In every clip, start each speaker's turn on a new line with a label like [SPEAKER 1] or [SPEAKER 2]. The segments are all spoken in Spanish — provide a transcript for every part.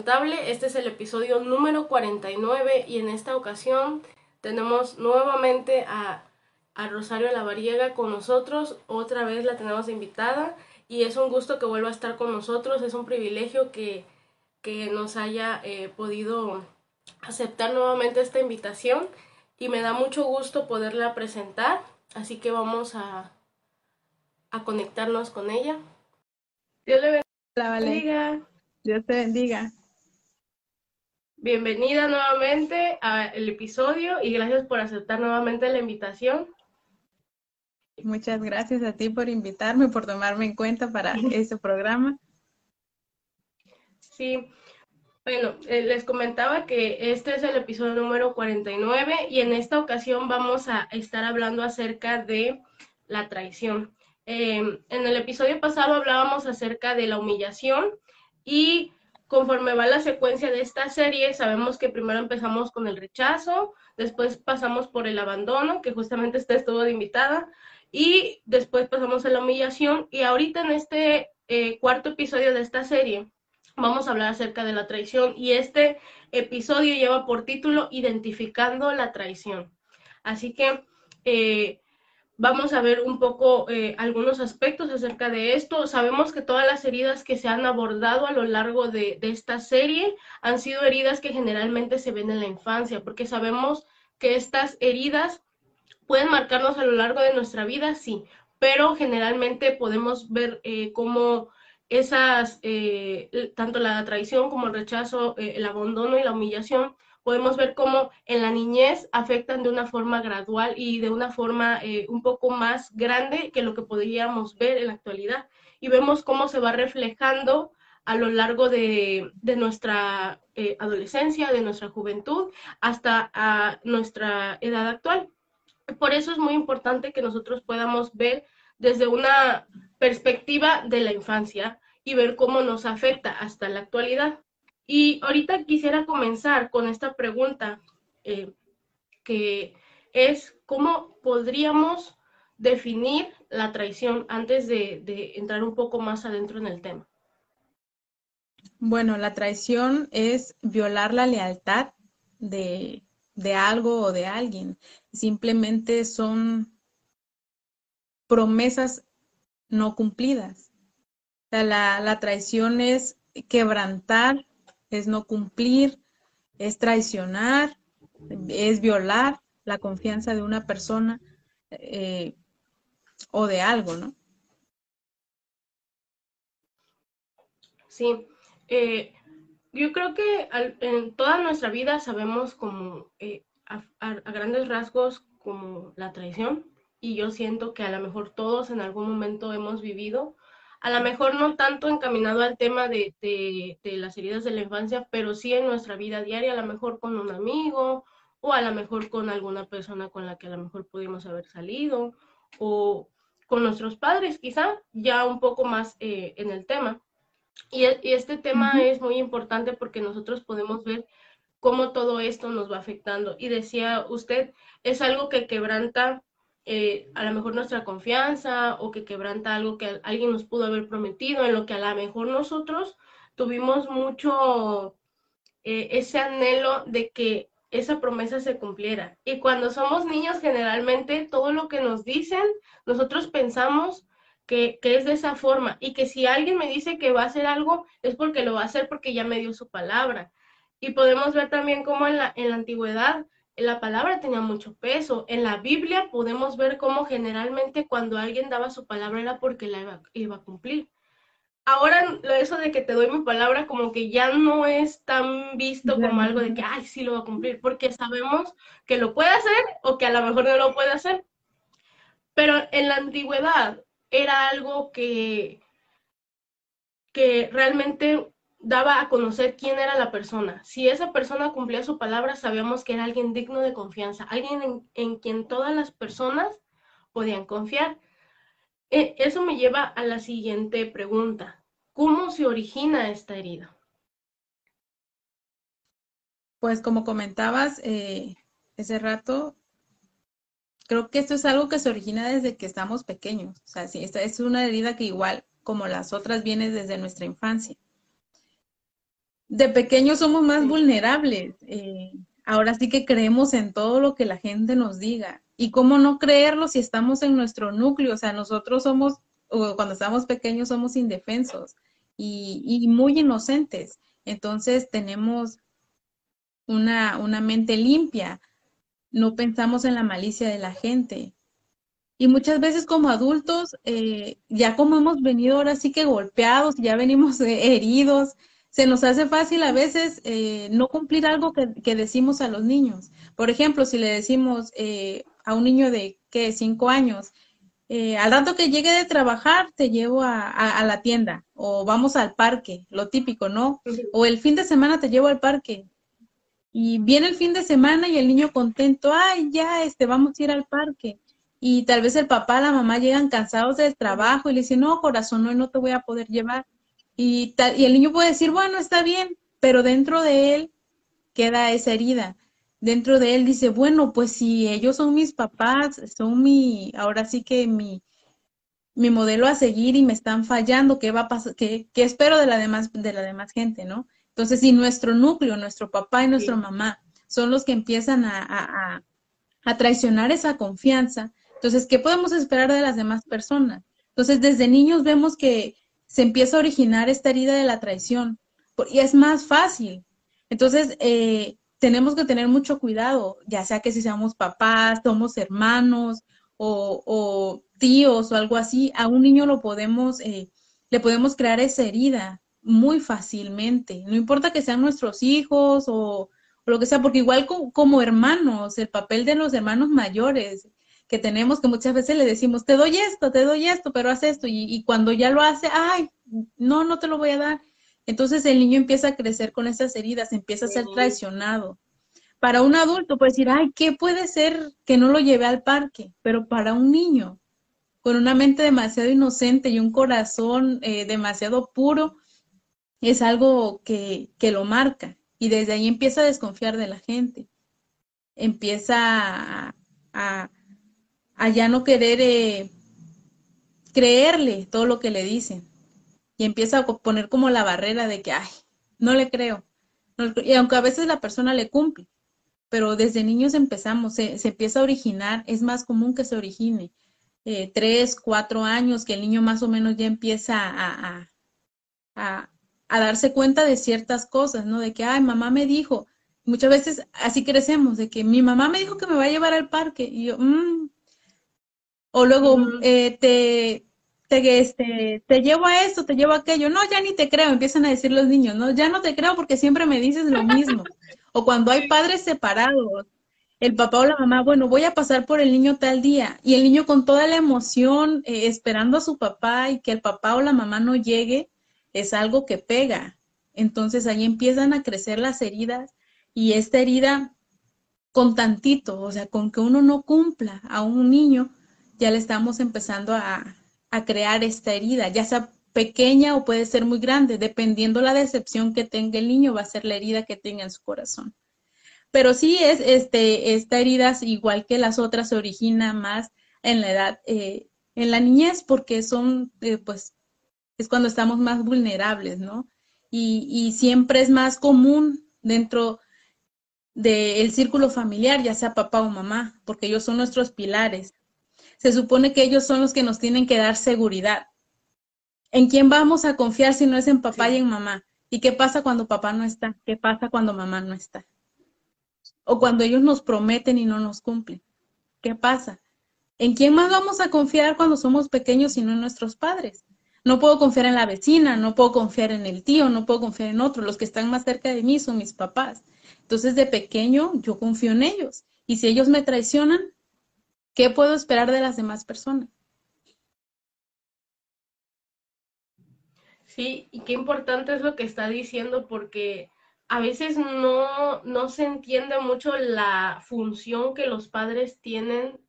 [SPEAKER 1] Inquebrantable, este es el episodio número 49 y en esta ocasión tenemos nuevamente a, a Rosario Lavariega con nosotros, otra vez la tenemos invitada y es un gusto que vuelva a estar con nosotros, es un privilegio que, que nos haya eh, podido aceptar nuevamente esta invitación y me da mucho gusto poderla presentar, así que vamos a, a conectarnos con ella.
[SPEAKER 2] Dios le bendiga. Dios te bendiga.
[SPEAKER 1] Bienvenida nuevamente al episodio y gracias por aceptar nuevamente la invitación.
[SPEAKER 2] Muchas gracias a ti por invitarme, por tomarme en cuenta para este programa.
[SPEAKER 1] Sí, bueno, eh, les comentaba que este es el episodio número 49 y en esta ocasión vamos a estar hablando acerca de la traición. Em, en el episodio pasado hablábamos acerca de la humillación y conforme va la secuencia de esta serie, sabemos que primero empezamos con el rechazo, después pasamos por el abandono, que justamente usted estuvo de invitada, y después pasamos a la humillación y ahorita en este eh, cuarto episodio de esta serie vamos a hablar acerca de la traición y este episodio lleva por título Identificando la traición. Así que eh, vamos a ver un poco eh, algunos aspectos acerca de esto. Sabemos que todas las heridas que se han abordado a lo largo de, esta serie han sido heridas que generalmente se ven en la infancia, porque sabemos que estas heridas pueden marcarnos a lo largo de nuestra vida, sí, pero generalmente podemos ver eh, cómo esas, eh, tanto la traición como el rechazo, el abandono y la humillación, podemos ver cómo en la niñez afectan de una forma gradual y de una forma eh, un poco más grande que lo que podríamos ver en la actualidad. Y vemos cómo se va reflejando a lo largo de, nuestra adolescencia, de nuestra juventud, hasta nuestra edad actual. Por eso es muy importante que nosotros podamos ver desde una perspectiva de la infancia y ver cómo nos afecta hasta la actualidad. Y ahorita quisiera comenzar con esta pregunta, eh, que es cómo podríamos definir la traición antes de, entrar un poco más adentro en el tema.
[SPEAKER 2] Bueno, la traición es violar la lealtad de, de algo o de alguien. Simplemente son promesas no cumplidas. La, la, traición es quebrantar, es no cumplir, es traicionar, es violar la confianza de una persona eh, o de algo, ¿no?
[SPEAKER 1] Sí. Eh, yo creo que al, en toda nuestra vida sabemos como eh, a, a, a grandes rasgos como la traición, y yo siento que a lo mejor todos en algún momento hemos vivido, a lo mejor no tanto encaminado al tema de, de, de, las heridas de la infancia, pero sí en nuestra vida diaria, a lo mejor con un amigo o a lo mejor con alguna persona con la que a lo mejor pudimos haber salido o con nuestros padres, quizá ya un poco más eh, en el tema. Y, y este tema uh -huh. es muy importante porque nosotros podemos ver cómo todo esto nos va afectando. Y decía usted, es algo que quebranta eh, a lo mejor nuestra confianza o que quebranta algo que alguien nos pudo haber prometido, en lo que a lo mejor nosotros tuvimos mucho eh, ese anhelo de que esa promesa se cumpliera. Y cuando somos niños, generalmente todo lo que nos dicen, nosotros pensamos que, que, es de esa forma y que si alguien me dice que va a hacer algo, es porque lo va a hacer porque ya me dio su palabra. Y podemos ver también cómo en la, en la antigüedad la palabra tenía mucho peso. En la Biblia podemos ver cómo generalmente cuando alguien daba su palabra era porque la iba, iba, a cumplir. Ahora eso de que te doy mi palabra como que ya no es tan visto como algo de que, ay, sí lo va a cumplir, porque sabemos que lo puede hacer o que a lo mejor no lo puede hacer. Pero en la antigüedad era algo que, que realmente daba a conocer quién era la persona. Si esa persona cumplía su palabra, sabíamos que era alguien digno de confianza, alguien en, en quien todas las personas podían confiar. Eh, eso me lleva a la siguiente pregunta. ¿Cómo se origina esta herida?
[SPEAKER 2] Pues como comentabas eh, ese rato, creo que esto es algo que se origina desde que estamos pequeños. O sea, esta es una herida que igual como las otras viene desde nuestra infancia de pequeños somos más vulnerables. Eh, ahora sí que creemos en todo lo que la gente nos diga. ¿Y cómo no creerlo si estamos en nuestro núcleo? O sea, nosotros somos, cuando estamos pequeños somos indefensos y, y muy inocentes. Entonces tenemos una, una mente limpia. No pensamos en la malicia de la gente. Y muchas veces como adultos, eh, ya como hemos venido ahora sí que golpeados, ya venimos eh, heridos, se nos hace fácil a veces eh, no cumplir algo que, decimos a los niños. Por ejemplo, si le decimos a un niño de, ¿qué? Cinco años, al rato que llegue de trabajar, te llevo a, la tienda o vamos al parque, lo típico, ¿no? O el fin de semana te llevo al parque. Y viene el fin de semana y el niño contento, ay, ya, este, vamos a ir al parque y tal vez el papá, la mamá llegan cansados del trabajo y le dicen, no, corazón, no, no te voy a poder llevar. Y, tal, y el niño puede decir, bueno, está bien, pero dentro de él queda esa herida. Dentro de él dice, bueno, pues si ellos son mis papás, son mi, ahora sí que mi, mi modelo a seguir y me están fallando, ¿qué va a pasar? ¿Qué, espero de la, demás, de la demás gente, no? Entonces, si nuestro núcleo, nuestro papá y nuestra mamá son los que empiezan a, a traicionar esa confianza, entonces, ¿qué podemos esperar de las demás personas? Entonces, desde niños vemos que se empieza a originar esta herida de la traición y es más fácil. Entonces, eh, tenemos que tener mucho cuidado, ya sea que si seamos papás, somos hermanos o, tíos o algo así, a un niño lo podemos, eh, le podemos crear esa herida muy fácilmente. No importa que sean nuestros hijos o, lo que sea, porque igual como hermanos, el papel de los hermanos mayores que tenemos que muchas veces le decimos, te doy esto, te doy esto, pero haz esto. Y, cuando ya lo hace, ay, no, no te lo voy a dar. Entonces el niño empieza a crecer con esas heridas, empieza a ser traicionado. Para un adulto puede decir, ay, ¿qué puede ser que no lo lleve al parque? Pero para un niño, con una mente demasiado inocente y un corazón eh, demasiado puro, es algo que, que lo marca. Y desde ahí empieza a desconfiar de la gente. Empieza a a ya no querer eh, creerle todo lo que le dicen. Y empieza a poner como la barrera de que, ay, no le creo. y aunque a veces la persona le cumple, pero desde niños empezamos, se, empieza a originar, es más común que se origine. Eh, tres, cuatro años, que el niño más o menos ya empieza a, a, a, darse cuenta de ciertas cosas, ¿no? De que, ay, mamá me dijo, muchas veces así crecemos, de que mi mamá me dijo que me va a llevar al parque, y yo, mmm, o luego eh, te, te, este, te llevo a esto, te llevo a aquello. No, ya ni te creo, empiezan a decir los niños, no, ya no te creo porque siempre me dices lo mismo. o cuando hay padres separados, el papá o la mamá, bueno, voy a pasar por el niño tal día, y el niño con toda la emoción, eh, esperando a su papá y que el papá o la mamá no llegue, es algo que pega. Entonces ahí empiezan a crecer las heridas y esta herida con tantito, o sea, con que uno no cumpla a un niño, ya le estamos empezando a, crear esta herida, ya sea pequeña o puede ser muy grande, dependiendo la decepción que tenga el niño, va a ser la herida que tenga en su corazón. Pero sí es, este, esta herida, igual que las otras, se origina más en la edad, eh, en la niñez, porque son, eh, pues, es cuando estamos más vulnerables, ¿no? Y, y siempre es más común dentro del círculo familiar, ya sea papá o mamá, porque ellos son nuestros pilares se supone que ellos son los que nos tienen que dar seguridad. ¿En quién vamos a confiar si no es en papá y en mamá? ¿Y qué pasa cuando papá no está? ¿Qué pasa cuando mamá no está? O cuando ellos nos prometen y no nos cumplen. ¿Qué pasa? ¿En quién más vamos a confiar cuando somos pequeños si no en nuestros padres? No puedo confiar en la vecina, no puedo confiar en el tío, no puedo confiar en otro. Los que están más cerca de mí son mis papás. Entonces, de pequeño, yo confío en ellos. Y si ellos me traicionan, ¿Qué puedo esperar de las demás personas?
[SPEAKER 1] Sí, y qué importante es lo que está diciendo porque a veces no, no se entiende mucho la función que los padres tienen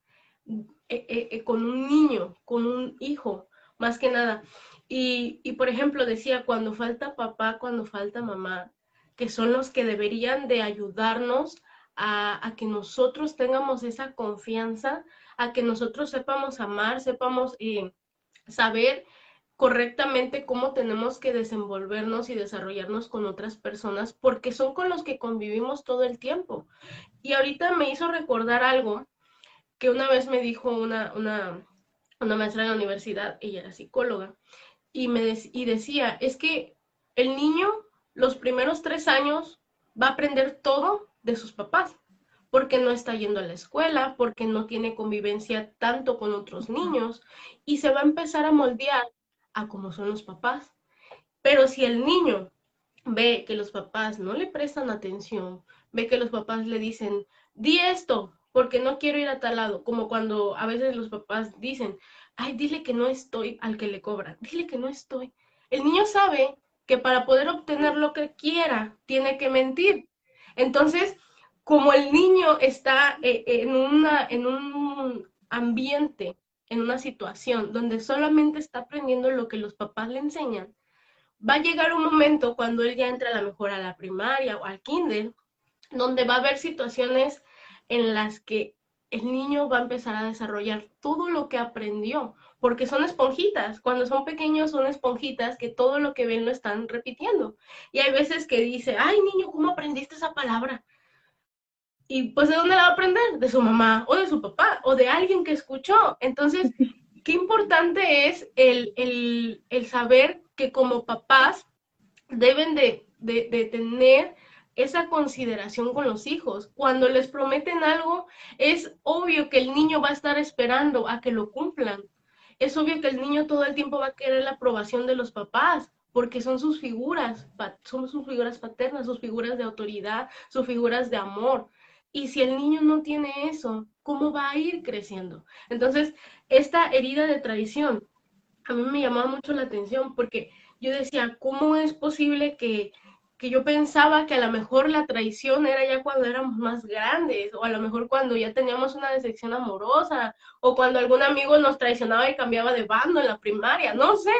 [SPEAKER 1] eh, eh, eh, con un niño, con un hijo, más que nada. Y, y, por ejemplo, decía, cuando falta papá, cuando falta mamá, que son los que deberían de ayudarnos a, que nosotros tengamos esa confianza a que nosotros sepamos amar, sepamos eh, saber correctamente cómo tenemos que desenvolvernos y desarrollarnos con otras personas, porque son con los que convivimos todo el tiempo. Y ahorita me hizo recordar algo que una vez me dijo una, una, una maestra de la universidad, ella era psicóloga, y, me y decía, es que el niño los primeros tres años va a aprender todo de sus papás, porque no está yendo a la escuela, porque no tiene convivencia tanto con otros niños, y se va a empezar a moldear a cómo son los papás. Pero si el niño ve que los papás no le prestan atención, ve que los papás le dicen, di esto, porque no quiero ir a tal lado, como cuando a veces los papás dicen, ay, dile que no estoy al que le cobran, dile que no estoy. El niño sabe que para poder obtener lo que quiera, tiene que mentir. Entonces, como el niño está eh, en, una, en un ambiente, en una situación donde solamente está aprendiendo lo que los papás le enseñan, va a llegar un momento cuando él ya entra a la mejor a la primaria o al kinder, donde va a haber situaciones en las que el niño va a empezar a desarrollar todo lo que aprendió, porque son esponjitas. Cuando son pequeños son esponjitas que todo lo que ven lo están repitiendo. Y hay veces que dice, ay niño, ¿cómo aprendiste esa palabra? Y pues ¿de dónde la va a aprender? De su mamá o de su papá o de alguien que escuchó. Entonces, qué importante es el, el, saber que como papás deben de, de, de tener esa consideración con los hijos. Cuando les prometen algo, es obvio que el niño va a estar esperando a que lo cumplan. Es obvio que el niño todo el tiempo va a querer la aprobación de los papás, porque son sus figuras, son sus figuras paternas, sus figuras de autoridad, sus figuras de amor. Y si el niño no tiene eso, ¿cómo va a ir creciendo? Entonces, esta herida de tradición a mí me llamaba mucho la atención porque yo decía, ¿cómo es posible que que yo pensaba que a lo mejor la traición era ya cuando éramos más grandes, o a lo mejor cuando ya teníamos una decepción amorosa, o cuando algún amigo nos traicionaba y cambiaba de bando en la primaria, no sé,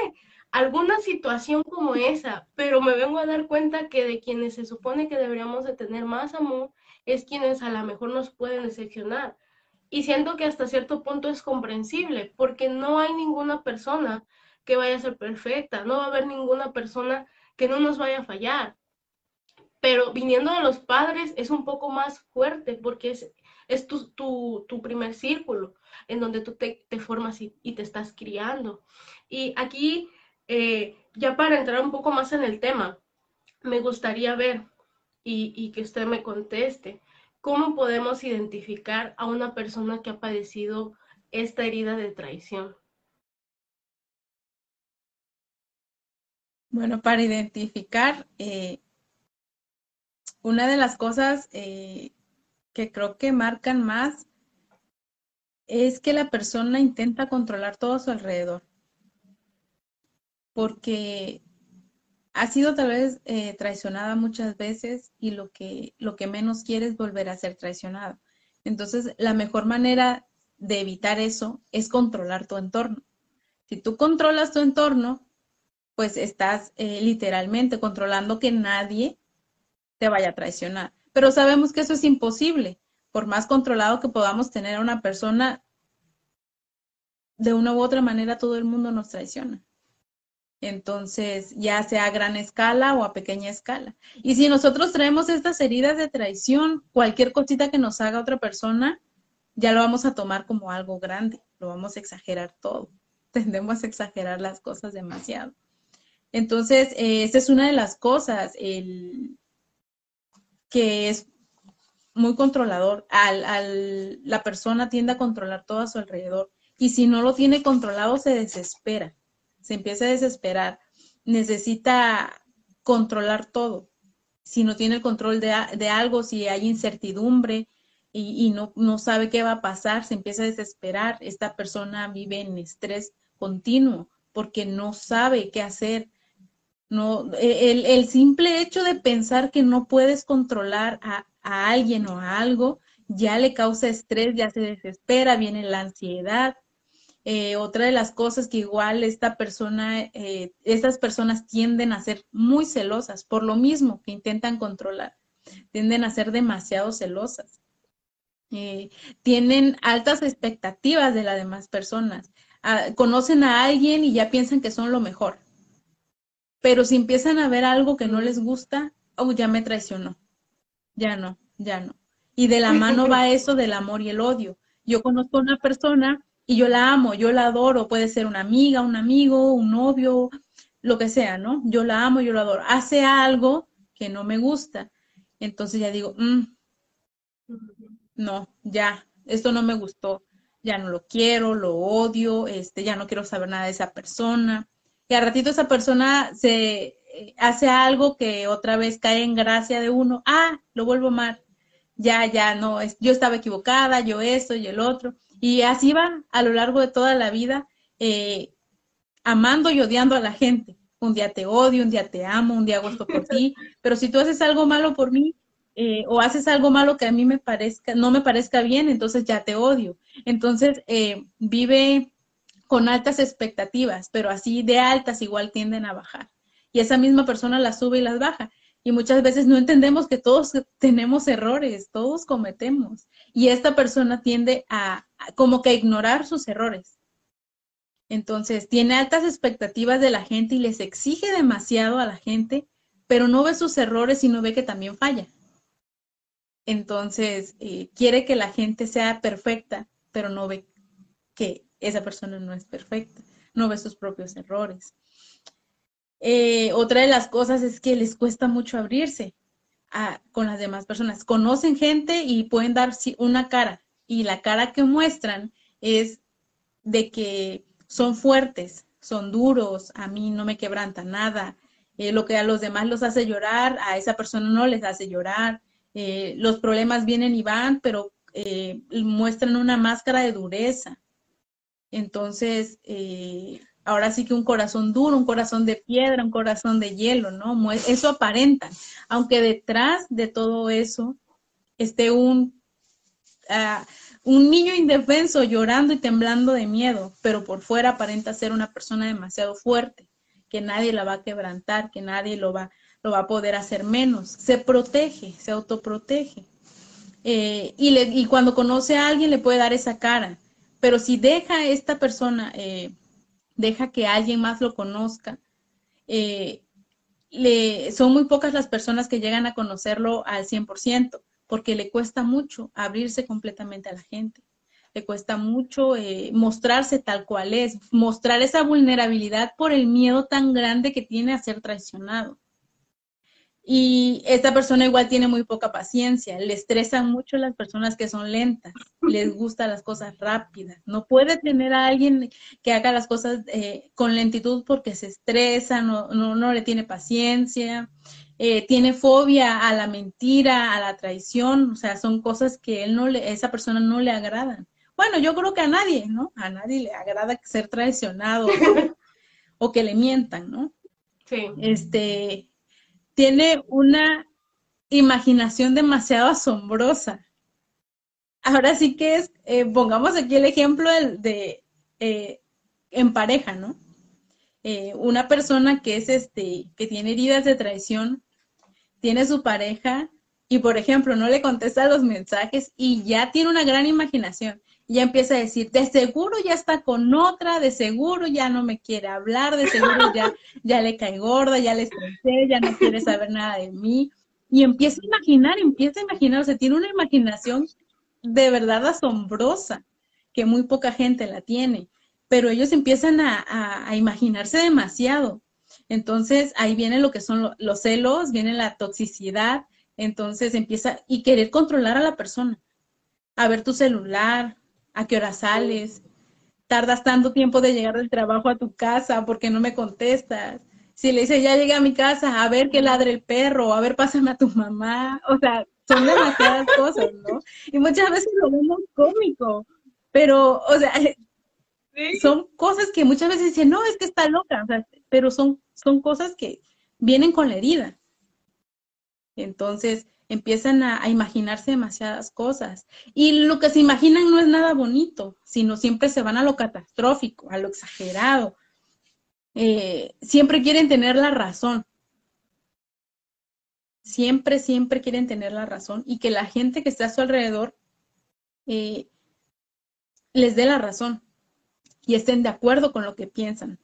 [SPEAKER 1] alguna situación como esa, pero me vengo a dar cuenta que de quienes se supone que deberíamos de tener más amor es quienes a lo mejor nos pueden decepcionar. Y siento que hasta cierto punto es comprensible, porque no hay ninguna persona que vaya a ser perfecta, no va a haber ninguna persona que no nos vaya a fallar pero viniendo de los padres es un poco más fuerte porque es, es tu, tu, tu primer círculo en donde tú te, formas y, te estás criando. Y aquí, eh, ya para entrar un poco más en el tema, me gustaría ver y, y que usted me conteste, ¿cómo podemos identificar a una persona que ha padecido esta herida de traición?
[SPEAKER 2] Bueno, para identificar, eh, una de las cosas eh, que creo que marcan más es que la persona intenta controlar todo a su alrededor. Porque ha sido tal vez eh, traicionada muchas veces y lo que, lo que menos quiere es volver a ser traicionado. Entonces, la mejor manera de evitar eso es controlar tu entorno. Si tú controlas tu entorno, pues estás eh, literalmente controlando que nadie te vaya a traicionar. Pero sabemos que eso es imposible. Por más controlado que podamos tener a una persona, de una u otra manera todo el mundo nos traiciona. Entonces, ya sea a gran escala o a pequeña escala. Y si nosotros traemos estas heridas de traición, cualquier cosita que nos haga otra persona, ya lo vamos a tomar como algo grande, lo vamos a exagerar todo. Tendemos a exagerar las cosas demasiado. Entonces, eh, esa es una de las cosas, que es muy controlador. Al, la persona tiende a controlar todo a su alrededor. Y si no lo tiene controlado, se desespera. Se empieza a desesperar. Necesita controlar todo. Si no tiene el control de, algo, si hay incertidumbre y, y no, no sabe qué va a pasar, se empieza a desesperar. Esta persona vive en estrés continuo porque no sabe qué hacer, no, e, el, simple hecho de pensar que no puedes controlar a, alguien o a algo ya le causa estrés, ya se desespera, viene la ansiedad. Eh, otra de las cosas que igual esta persona, eh, estas personas tienden a ser muy celosas, por lo mismo que intentan controlar, tienden a ser demasiado celosas. Eh, tienen altas expectativas de las demás personas. conocen a alguien y ya piensan que son lo mejor. Pero si empiezan a ver algo que no les gusta, oh, ya me traicionó. Ya no, ya no. Y de la mano va eso del amor y el odio. Yo conozco a una persona y yo la amo, yo la adoro, puede ser una amiga, un amigo, un novio, lo que sea, ¿no? Yo la amo, yo la adoro. Hace algo que no me gusta. Entonces ya digo, mm, no, ya, esto no me gustó, ya no lo quiero, lo odio, este, ya no quiero saber nada de esa persona. Y a ratito esa persona se eh, hace algo que otra vez cae en gracia de uno, ah, lo vuelvo a amar, ya, ya, no, yo estaba equivocada, yo esto y el otro. Y así va a lo largo de toda la vida, eh, amando y odiando a la gente. Un día te odio, un día te amo, un día hago esto por ti, pero si tú haces algo malo por mí, eh, o haces algo malo que a mí me parezca, no me parezca bien, entonces ya te odio. Entonces vive con altas expectativas, pero así de altas igual tienden a bajar. Y esa misma persona las sube y las baja. Y muchas veces no entendemos que todos tenemos errores, todos cometemos. Y esta persona tiende a, como que a ignorar sus errores. Entonces, tiene altas expectativas de la gente y les exige demasiado a la gente, pero no ve sus errores y no ve que también falla. Entonces, eh, quiere que la gente sea perfecta, pero no ve que esa persona no es perfecta, no ve sus propios errores. Eh, otra de las cosas es que les cuesta mucho abrirse con las demás personas. Conocen gente y pueden dar una cara y la cara que muestran es de que son fuertes, son duros, a mí no me quebranta nada. Eh, lo que a los demás los hace llorar, a esa persona no les hace llorar. Eh, los problemas vienen y van, pero muestran una máscara de dureza. Entonces, ahora sí que un corazón duro, un corazón de piedra, un corazón de hielo, ¿no? Eso aparenta, aunque detrás de todo eso esté un, ah, un niño indefenso llorando y temblando de miedo, pero por fuera aparenta ser una persona demasiado fuerte, que nadie la va a quebrantar, que nadie lo va, lo va a poder hacer menos. Se protege, se autoprotege. Eh, y, le, y cuando conoce a alguien le puede dar esa cara, pero si deja esta persona eh, deja que alguien más lo conozca. Eh, le, son muy pocas las personas que llegan a conocerlo al 100%, porque le cuesta mucho abrirse completamente a la gente. Le cuesta mucho eh, mostrarse tal cual es, mostrar esa vulnerabilidad por el miedo tan grande que tiene a ser traicionado. Y esta persona igual tiene muy poca paciencia, le estresan mucho las personas que son lentas, les gustan las cosas rápidas. No puede tener a alguien que haga las cosas eh, con lentitud porque se estresa, no, no, le tiene paciencia, eh, tiene fobia a la mentira, a la traición, o sea, son cosas que él no le, esa persona no le agradan. Bueno, yo creo que a nadie, ¿no? A nadie le agrada ser traicionado o que le mientan, ¿no? Sí. Este, tiene una imaginación demasiado asombrosa. Ahora sí que es, eh, pongamos aquí el ejemplo de, eh, en pareja, ¿no? Eh, una persona que es este, que tiene heridas de traición, tiene su pareja y, por ejemplo, no le contesta los mensajes y ya tiene una gran imaginación ya empieza a decir, de seguro ya está con otra, de seguro ya no me quiere hablar, de seguro ya, ya le cae gorda, ya le estresé, ya no quiere saber nada de mí. Y empieza a imaginar, empieza a imaginar, o sea, tiene una imaginación de verdad asombrosa, que muy poca gente la tiene, pero ellos empiezan a, a, imaginarse demasiado. Entonces ahí viene lo que son los celos, viene la toxicidad, entonces empieza y querer controlar a la persona, a ver tu celular, a qué hora sales, tardas tanto tiempo de llegar del trabajo a tu casa, porque no me contestas? Si le dices, ya llegué a mi casa, a ver qué ladre el perro, a ver, pásame a tu mamá, o sea, son demasiadas cosas, ¿no? Y muchas veces lo vemos cómico, pero, o sea, son cosas que muchas veces dicen, no, es que está loca, o sea, pero son, son cosas que vienen con la herida. Entonces, empiezan a, imaginarse demasiadas cosas. Y lo que se imaginan no es nada bonito, sino siempre se van a lo catastrófico, a lo exagerado. Eh, siempre quieren tener la razón. Siempre, siempre quieren tener la razón y que la gente que está a su alrededor eh, les dé la razón. y estén de acuerdo con lo que piensan.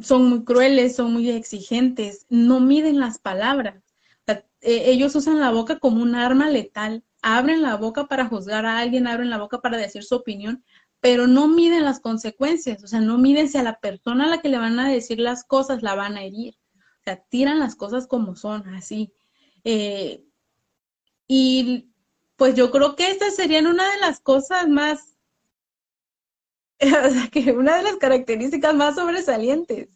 [SPEAKER 2] Son muy crueles, son muy exigentes, no miden las palabras. E, ellos usan la boca como un arma letal, abren la boca para juzgar a alguien, abren la boca para decir su opinión, pero no miden las consecuencias, o sea, no miden si a la persona a la que le van a decir las cosas la van a herir. O sea, tiran las cosas como son, así. Eh, y pues yo creo que estas serían una de las cosas más, o sea, que una de las características más sobresalientes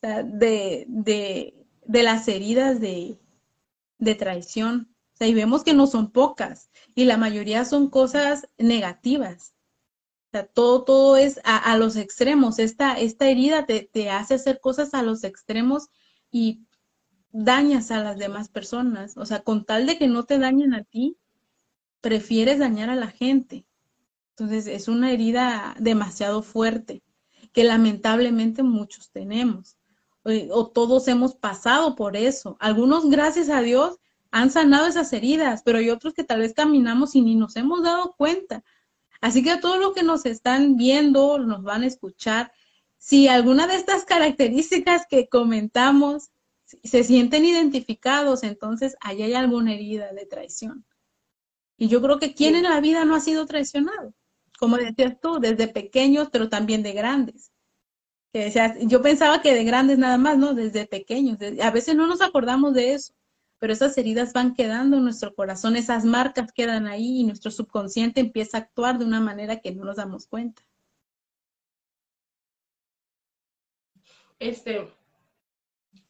[SPEAKER 2] de, de, las heridas de, de traición. Y vemos que no son pocas y la mayoría son cosas negativas. Todo, todo es a, los extremos. Esta, esta herida te, te, hace hacer cosas a los extremos y dañas a las demás personas. O sea, con tal de que no te dañen a ti, prefieres dañar a la gente. Entonces, es una herida demasiado fuerte que lamentablemente muchos tenemos. O, todos hemos pasado por eso. Algunos, gracias a Dios, han sanado esas heridas, pero hay otros que tal vez caminamos y ni nos hemos dado cuenta. Así que a todos los que nos están viendo, nos van a escuchar, si alguna de estas características que comentamos se sienten identificados, entonces ahí hay alguna herida de traición. Y yo creo que quién en la vida no ha sido traicionado, como decías tú, desde pequeños, pero también de grandes. Yo pensaba que de grandes nada más, ¿no? Desde pequeños. A veces no nos acordamos de eso, pero esas heridas van quedando en nuestro corazón, esas marcas quedan ahí y nuestro subconsciente empieza a actuar de una manera que no nos damos cuenta.
[SPEAKER 1] Este,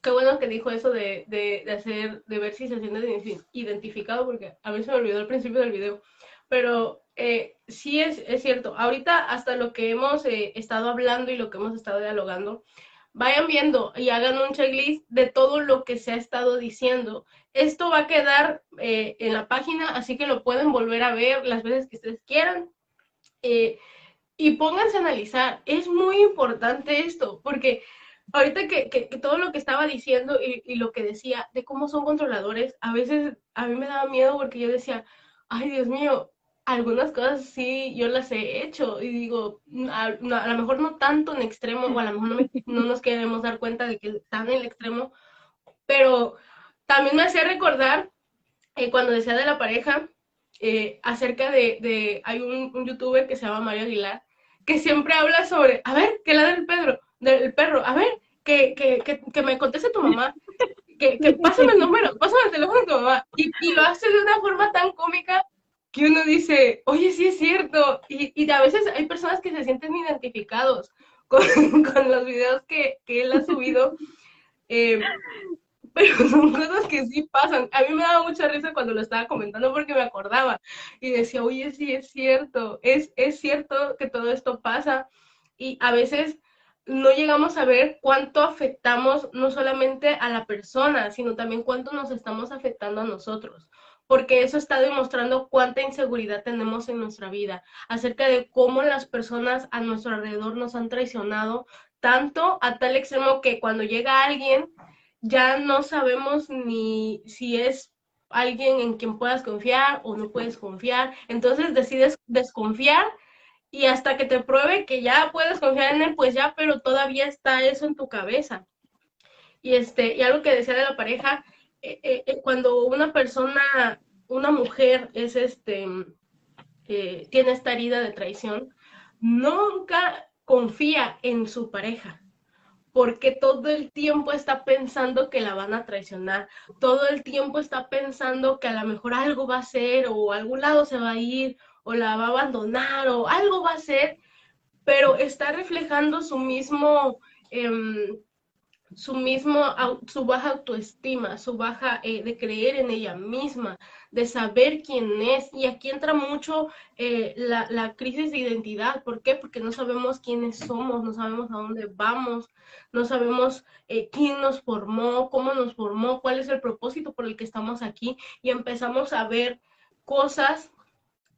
[SPEAKER 1] qué bueno que dijo eso de, de, de, hacer, de ver si se siente identificado, porque a mí se me olvidó al principio del video, pero eh, sí es, es, cierto, ahorita hasta lo que hemos eh, estado hablando y lo que hemos estado dialogando, vayan viendo y hagan un checklist de todo lo que se ha estado diciendo. Esto va a quedar eh, en la página, así que lo pueden volver a ver las veces que ustedes quieran. y pónganse a analizar. Es muy importante esto, porque ahorita que, todo lo que estaba diciendo y, y, lo que decía de cómo son controladores, a veces a mí me daba miedo porque yo decía, ay Dios mío, algunas cosas sí yo las he hecho y digo, a, a lo mejor no tanto en extremo o a lo mejor no, nos queremos dar cuenta de que están en el extremo, pero también me hacía recordar eh, cuando decía de la pareja, eh, acerca de, de hay un, un, youtuber que se llama Mario Aguilar, que siempre habla sobre, a ver, que la del Pedro, del perro, a ver, que, que, que, que me conteste tu mamá, que, que pásame el número, pásame el teléfono de tu mamá, y, y, lo hace de una forma tan cómica que uno dice, oye, sí es cierto, y, y a veces hay personas que se sienten identificados con, con los videos que, que, él ha subido, eh, pero son cosas que sí pasan. A mí me daba mucha risa cuando lo estaba comentando porque me acordaba y decía, oye, sí es cierto, es, es cierto que todo esto pasa, y a veces no llegamos a ver cuánto afectamos no solamente a la persona, sino también cuánto nos estamos afectando a nosotros, porque eso está demostrando cuánta inseguridad tenemos en nuestra vida, acerca de cómo las personas a nuestro alrededor nos han traicionado, tanto a tal extremo que cuando llega alguien ya no sabemos ni si es alguien en quien puedas confiar o no puedes confiar, entonces decides desconfiar y hasta que te pruebe que ya puedes confiar en él, pues ya, pero todavía está eso en tu cabeza. Y, este, y algo que decía de la pareja, eh, eh, eh cuando una persona, una mujer es este, tiene esta herida de traición, nunca confía en su pareja, porque todo el tiempo está pensando que la van a traicionar, todo el tiempo está pensando que a lo mejor algo va a ser o algún lado se va a ir o la va a abandonar o algo va a hacer, pero está reflejando su mismo, eh, su mismo, su baja autoestima, su baja eh, de creer en ella misma, de saber quién es. Y aquí entra mucho eh, la, la, crisis de identidad. ¿Por qué? Porque no sabemos quiénes somos, no sabemos a dónde vamos, no sabemos eh, quién nos formó, cómo nos formó, cuál es el propósito por el que estamos aquí. Y empezamos a ver cosas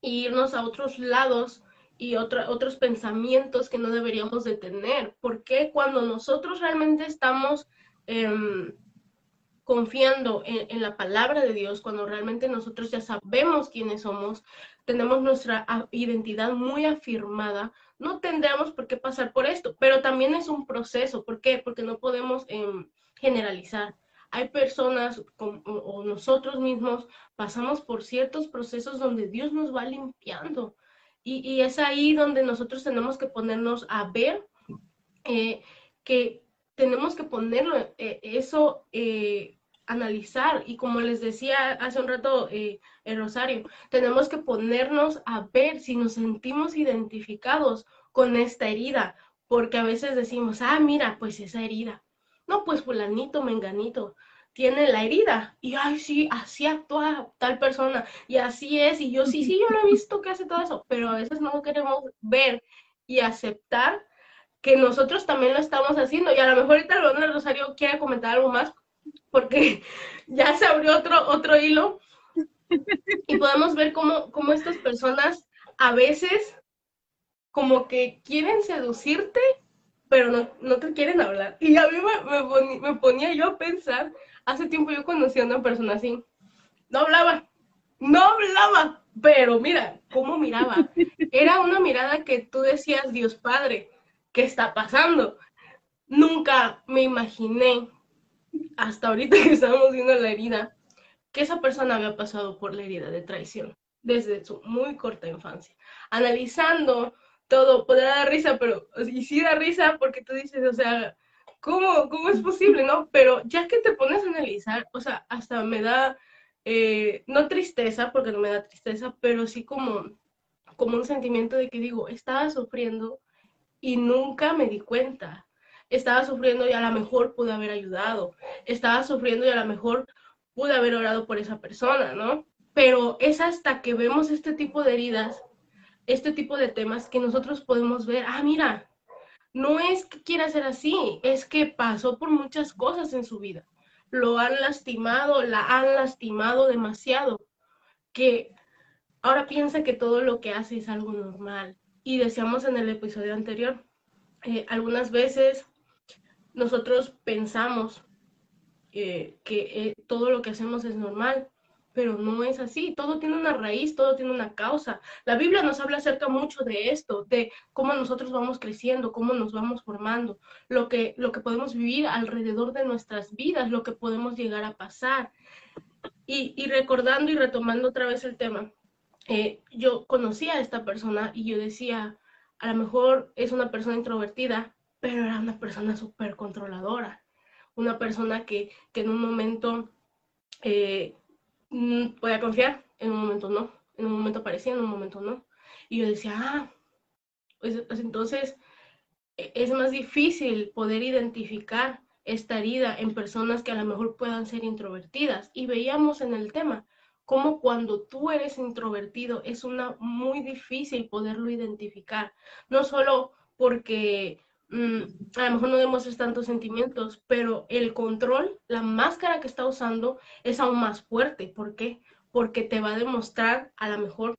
[SPEAKER 1] irnos a otros lados y otra, otros pensamientos que no deberíamos de tener. Porque cuando nosotros realmente estamos eh, confiando en, la palabra de Dios, cuando realmente nosotros ya sabemos quiénes somos, tenemos nuestra identidad muy afirmada, no tendríamos por qué pasar por esto, pero también es un proceso. ¿Por qué? Porque no podemos em, generalizar. Hay personas o nosotros mismos pasamos por ciertos procesos donde Dios nos va limpiando. Y, es ahí donde nosotros tenemos que ponernos a ver eh, que tenemos que ponerlo, eh, eso, eh, analizar. Y como les decía hace un rato el Rosario, tenemos que ponernos a ver si nos sentimos identificados con esta herida, porque a veces decimos, ah, mira, pues esa herida. No, pues fulanito, menganito, tiene la herida. Y, ay, sí, así actúa tal persona. Y así es. Y yo, sí, sí, yo lo he visto que hace todo eso. Pero a veces no queremos ver y aceptar que nosotros también lo estamos haciendo. Y a lo mejor ahorita el Rosario quiere comentar algo más, porque ya se abrió otro, otro hilo. Y podemos ver cómo, cómo estas personas a veces como que quieren seducirte, pero no, no te quieren hablar. Y a mí me, me, ponía yo a pensar, hace tiempo yo conocí a una persona así, no hablaba, no hablaba, pero mira, cómo miraba. Era una mirada que tú decías, Dios Padre, ¿qué está pasando? Nunca me imaginé, hasta ahorita que estábamos viendo la herida, que esa persona había pasado por la herida de traición desde su muy corta infancia. Analizando todo, podrá dar risa, pero, y sí da risa porque tú dices, o sea, ¿cómo, cómo es posible, no? Pero ya que te pones a analizar, o sea, hasta me da, eh, no tristeza, porque no me da tristeza, pero sí como, como un sentimiento de que digo, estaba sufriendo y nunca me di cuenta. Estaba sufriendo y a lo mejor pude haber ayudado. Estaba sufriendo y a lo mejor pude haber orado por esa persona, ¿no? Pero es hasta que vemos este tipo de heridas este tipo de temas que nosotros podemos ver, ah, mira, no es que quiera ser así, es que pasó por muchas cosas en su vida. Lo han lastimado, la han lastimado demasiado, que ahora piensa que todo lo que hace es algo normal. Y decíamos en el episodio anterior, eh, algunas veces nosotros pensamos eh, que eh, todo lo que hacemos es normal, pero no es así, todo tiene una raíz, todo tiene una causa. La Biblia nos habla acerca mucho de esto, de cómo nosotros vamos creciendo, cómo nos vamos formando, lo que, lo que podemos vivir alrededor de nuestras vidas, lo que podemos llegar a pasar. Y, recordando y retomando otra vez el tema, eh, yo conocí a esta persona y yo decía, a lo mejor es una persona introvertida, pero era una persona súper controladora, una persona que, que en un momento... Eh, mm, confiar, en un momento no, en un momento parecía, en un momento no. Y yo decía, ah, pues, pues, entonces e, es más difícil poder identificar esta herida en personas que a lo mejor puedan ser introvertidas. Y veíamos en el tema cómo cuando tú eres introvertido es una muy difícil poderlo identificar, no solo porque Mm, a lo mejor no demuestras tantos sentimientos, pero el control, la máscara que está usando es aún más fuerte. ¿Por qué? Porque te va a demostrar a lo mejor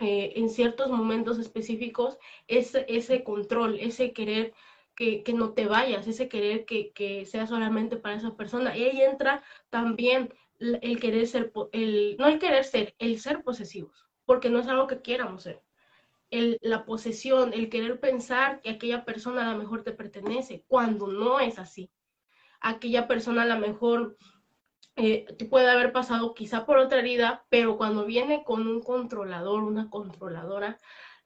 [SPEAKER 1] eh, en ciertos momentos específicos ese, ese control, ese querer que, que, no te vayas, ese querer que, que, sea solamente para esa persona. Y ahí entra también el querer ser, el, no el querer ser, el ser posesivos, porque no es algo que quieramos ser la posesión, el querer pensar que aquella persona a lo mejor te pertenece, cuando no es así. Aquella persona a lo mejor eh, puede haber pasado quizá por otra herida, pero cuando viene con un controlador, una controladora,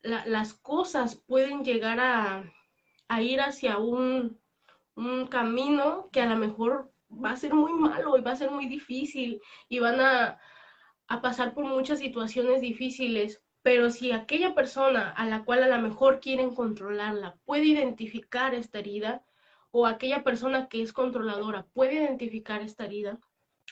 [SPEAKER 1] las cosas pueden llegar a, ir hacia un, un, camino que a lo mejor va a ser muy malo y va a ser muy difícil y van a, a pasar por muchas situaciones difíciles pero si aquella persona a la cual a lo mejor quieren controlarla puede identificar esta herida, o aquella persona que es controladora puede identificar esta herida,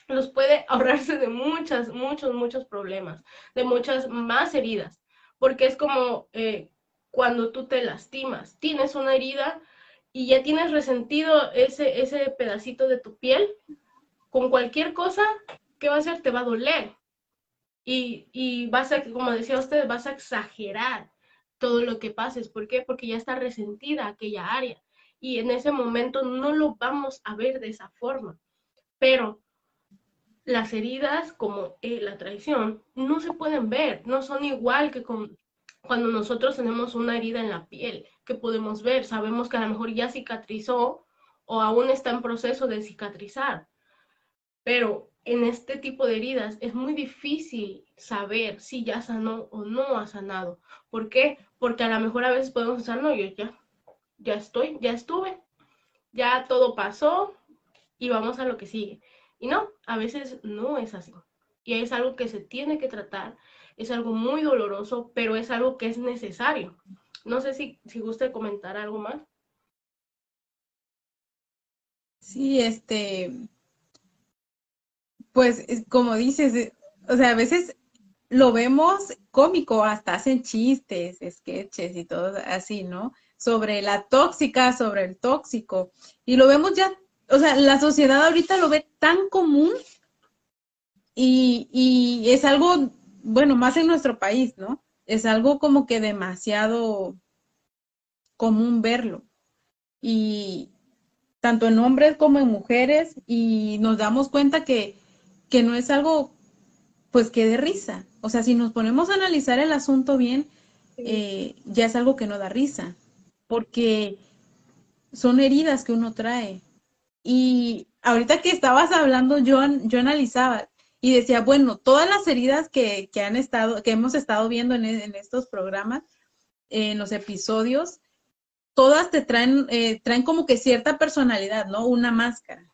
[SPEAKER 1] los puede ahorrarse de muchas, muchos, muchos problemas, de muchas más heridas, porque es como eh, cuando tú te lastimas, tienes una herida y ya tienes resentido ese, ese pedacito de tu piel, con cualquier cosa, ¿qué va a hacer? Te va a doler y, y vas a, como decía usted, vas a exagerar todo lo que pases. ¿Por qué? Porque ya está resentida aquella área y en ese momento no lo vamos a ver de esa forma. Pero las heridas como eh, la traición no se pueden ver, no son igual que con, cuando nosotros tenemos una herida en la piel, que podemos ver, sabemos que a lo mejor ya cicatrizó o aún está en proceso de cicatrizar. Pero en este tipo de heridas es muy difícil saber si ya sanó o no ha sanado. ¿Por qué? Porque a lo mejor a veces podemos pensar, no, yo ya, ya estoy, ya estuve, ya todo pasó y vamos a lo que sigue. Y no, a veces no es así. Y es algo que se tiene que tratar, es algo muy doloroso, pero es algo que es necesario. No sé si, si gusta comentar algo más.
[SPEAKER 2] Sí, este, pues como dices, eh, o sea, a veces lo vemos cómico, hasta hacen chistes, sketches y todo así, ¿no? Sobre la tóxica, sobre el tóxico. Y lo vemos ya, o sea, la sociedad ahorita lo ve tan común y, y es algo, bueno, más en nuestro país, ¿no? Es algo como que demasiado común verlo. Y tanto en hombres como en mujeres, y nos damos cuenta que que no es algo, pues, que de risa. O sea, si nos ponemos a analizar el asunto bien, eh, ya es algo que no da risa, porque son heridas que uno trae. Y ahorita que estabas hablando, yo, yo analizaba y decía, bueno, todas las heridas que, que han estado, que hemos estado viendo en, en, estos programas, en los episodios, todas te traen, eh, traen como que cierta personalidad, ¿no? Una máscara.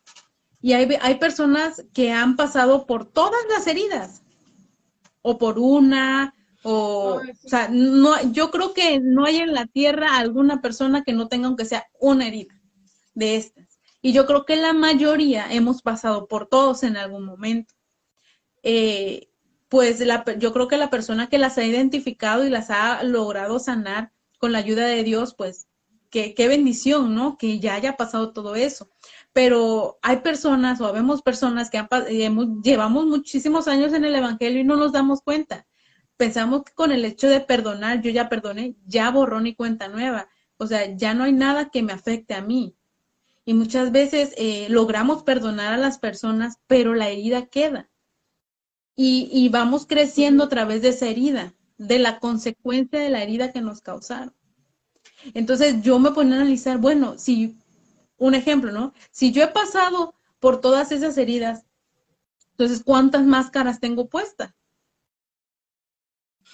[SPEAKER 2] Y hay, hay personas que han pasado por todas las heridas, o por una, o, o sea, no, yo creo que no hay en la tierra alguna persona que no tenga aunque sea una herida de estas. Y yo creo que la mayoría hemos pasado por todos en algún momento. Eh, pues la, yo creo que la persona que las ha identificado y las ha logrado sanar con la ayuda de Dios, pues qué, qué bendición, ¿no? Que ya haya pasado todo eso pero hay personas o vemos personas que llevamos muchísimos años en el Evangelio y no nos damos cuenta. Pensamos que con el hecho de perdonar, yo ya perdoné, ya borró ni cuenta nueva. O sea, ya no hay nada que me afecte a mí. Y muchas veces eh, logramos perdonar a las personas, pero la herida queda. Y, y vamos creciendo a través de esa herida, de la consecuencia de la herida que nos causaron. Entonces yo me ponía a analizar, bueno, si un ejemplo, ¿no? Si yo he pasado por todas esas heridas, entonces, ¿cuántas máscaras tengo puestas?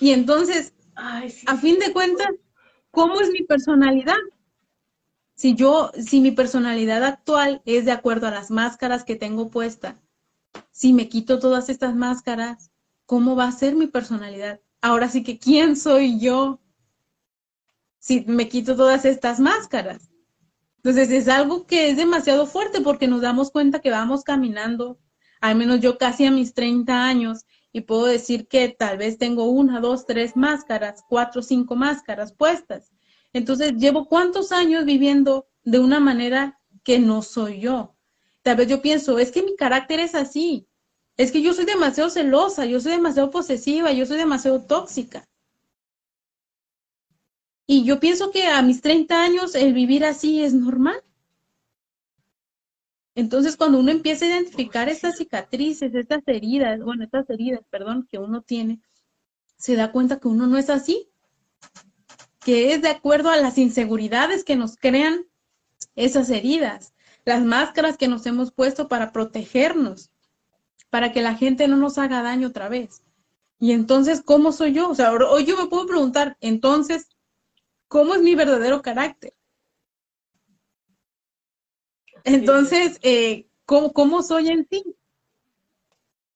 [SPEAKER 2] Y entonces, a fin de cuentas, ¿cómo es mi personalidad? Si yo, si mi personalidad actual es de acuerdo a las máscaras que tengo puestas, si me quito todas estas máscaras, ¿cómo va a ser mi personalidad? Ahora sí que, ¿quién soy yo? Si me quito todas estas máscaras. Entonces es algo que es demasiado fuerte porque nos damos cuenta que vamos caminando, al menos yo casi a mis 30 años, y puedo decir que tal vez tengo una, dos, tres máscaras, cuatro, cinco máscaras puestas. Entonces llevo cuántos años viviendo de una manera que no soy yo. Tal vez yo pienso, es que mi carácter es así, es que yo soy demasiado celosa, yo soy demasiado posesiva, yo soy demasiado tóxica. Y yo pienso que a mis 30 años el vivir así es normal. Entonces, cuando uno empieza a identificar estas cicatrices, estas heridas, bueno, estas heridas, perdón, que uno tiene, se da cuenta que uno no es así, que es de acuerdo a las inseguridades que nos crean esas heridas, las máscaras que nos hemos puesto para protegernos, para que la gente no nos haga daño otra vez. Y entonces, ¿cómo soy yo? O sea, hoy yo me puedo preguntar, entonces, cómo es mi verdadero carácter. Entonces, eh, ¿cómo, soy en sí?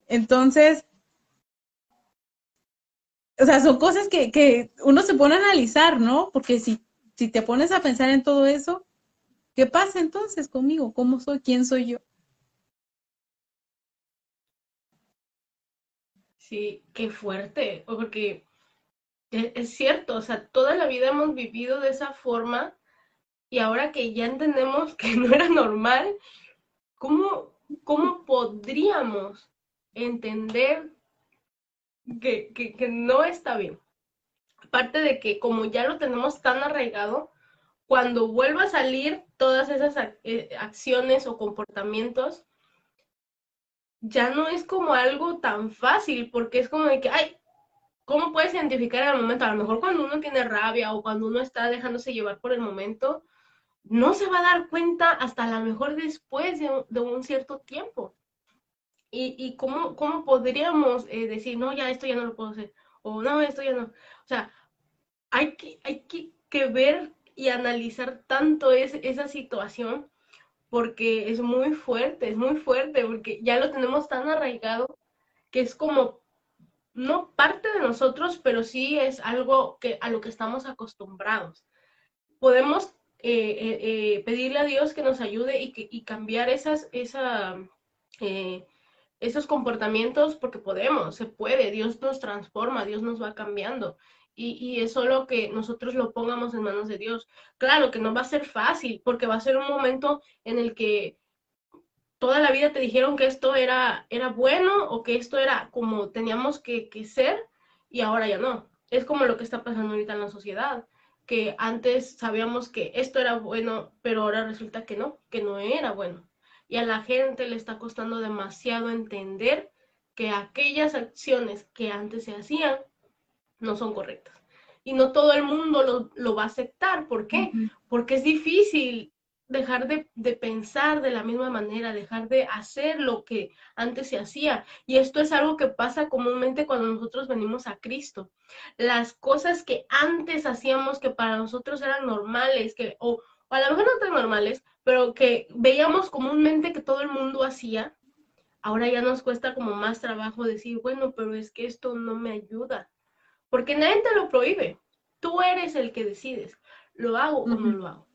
[SPEAKER 2] Entonces, o sea, son cosas que, que, uno se pone a analizar, ¿no? Porque si, si te pones a pensar en todo eso, ¿qué pasa entonces conmigo? ¿Cómo soy? ¿Quién soy yo?
[SPEAKER 1] Sí, qué fuerte, porque es, cierto, o sea, toda la vida hemos vivido de esa forma y ahora que ya entendemos que no era normal, ¿cómo, cómo podríamos entender que, que, no está bien? Aparte de que como ya lo tenemos tan arraigado, cuando vuelva a salir todas esas eh, acciones o comportamientos, ya no es como algo tan fácil, porque es como de que, ay, ¿cómo puedes identificar en el momento? A lo mejor cuando uno tiene rabia o cuando uno está dejándose llevar por el momento, no se va a dar cuenta hasta a lo mejor después de, un cierto tiempo. ¿Y, y cómo, cómo, podríamos eh, decir, no, ya esto ya no lo puedo hacer? O no, esto ya no. O sea, hay que, hay que, que ver y analizar tanto es, esa situación porque es muy fuerte, es muy fuerte, porque ya lo tenemos tan arraigado que es como, no parte de nosotros, pero sí es algo que, a lo que estamos acostumbrados. Podemos eh, eh, eh, pedirle a Dios que nos ayude y, que, y cambiar esas, esa, esos comportamientos porque podemos, se puede, Dios nos transforma, Dios nos va cambiando y, es solo que nosotros lo pongamos en manos de Dios. Claro que no va a ser fácil, porque va a ser un momento en el que toda la vida te dijeron que esto era, era bueno o que esto era como teníamos que, que ser y ahora ya no. Es como lo que está pasando ahorita en la sociedad, que antes sabíamos que esto era bueno, pero ahora resulta que no, que no era bueno. Y a la gente le está costando demasiado entender que aquellas acciones que antes se hacían no son correctas. Y no todo el mundo lo, va a aceptar. ¿Por qué? Porque es difícil dejar de, de, pensar de la misma manera, dejar de hacer lo que antes se hacía. Y esto es algo que pasa comúnmente cuando nosotros venimos a Cristo. Las cosas que antes hacíamos que para nosotros eran normales, que, o, o a lo mejor no tan normales, pero que veíamos comúnmente que todo el mundo hacía, ahora ya nos cuesta como más trabajo decir, bueno, pero es que esto no me ayuda porque nadie te lo prohíbe. Tú eres el que decides, ¿lo hago o no lo hago?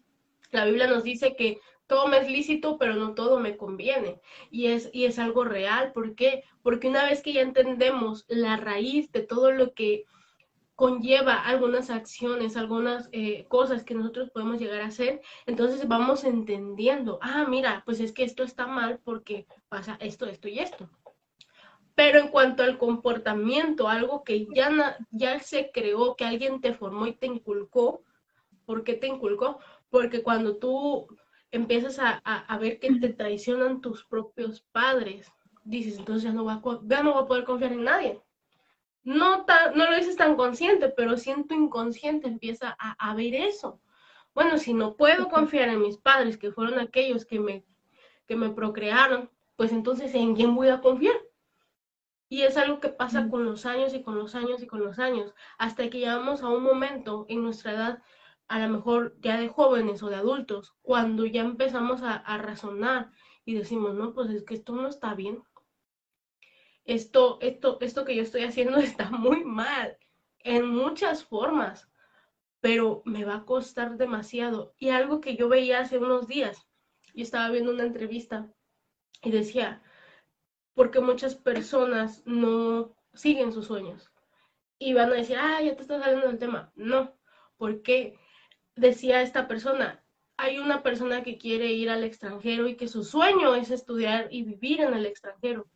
[SPEAKER 1] La Biblia nos dice que todo me es lícito, pero no todo me conviene. Y es, y es algo real. ¿Por qué? Porque una vez que ya entendemos la raíz de todo lo que conlleva algunas acciones, algunas eh, cosas que nosotros podemos llegar a hacer, entonces vamos entendiendo, ah, mira, pues es que esto está mal porque pasa esto, esto y esto. Pero en cuanto al comportamiento, algo que ya, ya se creó, que alguien te formó y te inculcó, ¿por qué te inculcó? Porque cuando tú empiezas a, a, ver que te traicionan tus propios padres, dices, entonces ya no voy a, ya no voy a poder confiar en nadie. No, no lo dices tan consciente, pero siento inconsciente empieza a, a ver eso. Bueno, si no puedo confiar en mis padres, que fueron aquellos que me, que me procrearon, pues entonces ¿en quién voy a confiar? Y es algo que pasa con los años y con los años y con los años, hasta que llegamos a un momento en nuestra edad, a lo mejor ya de jóvenes o de adultos, cuando ya empezamos a, razonar y decimos, no, pues es que esto no está bien. Esto, esto, esto que yo estoy haciendo está muy mal en muchas formas, pero me va a costar demasiado. Y algo que yo veía hace unos días, yo estaba viendo una entrevista y decía, porque muchas personas no siguen sus sueños. Y van a decir, ah, ya te estás saliendo del tema. No, porque decía esta persona, hay una persona que quiere ir al extranjero y que su sueño es estudiar y vivir en el extranjero.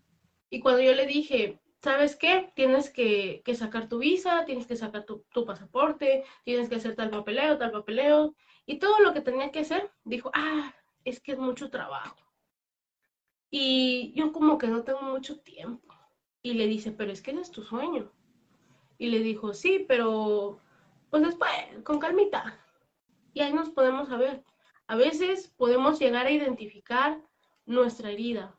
[SPEAKER 1] Y cuando yo le dije, ¿sabes qué? Tienes que, sacar tu visa, tienes que sacar tu, tu, pasaporte, tienes que hacer tal papeleo, tal papeleo, y todo lo que tenía que hacer, dijo, ah, es que es mucho trabajo. Y yo como que no tengo mucho tiempo. Y le dice, pero es que ese es tu sueño. Y le dijo, sí, pero pues después, con calmita. Y ahí nos podemos saber. A veces podemos llegar a identificar nuestra herida.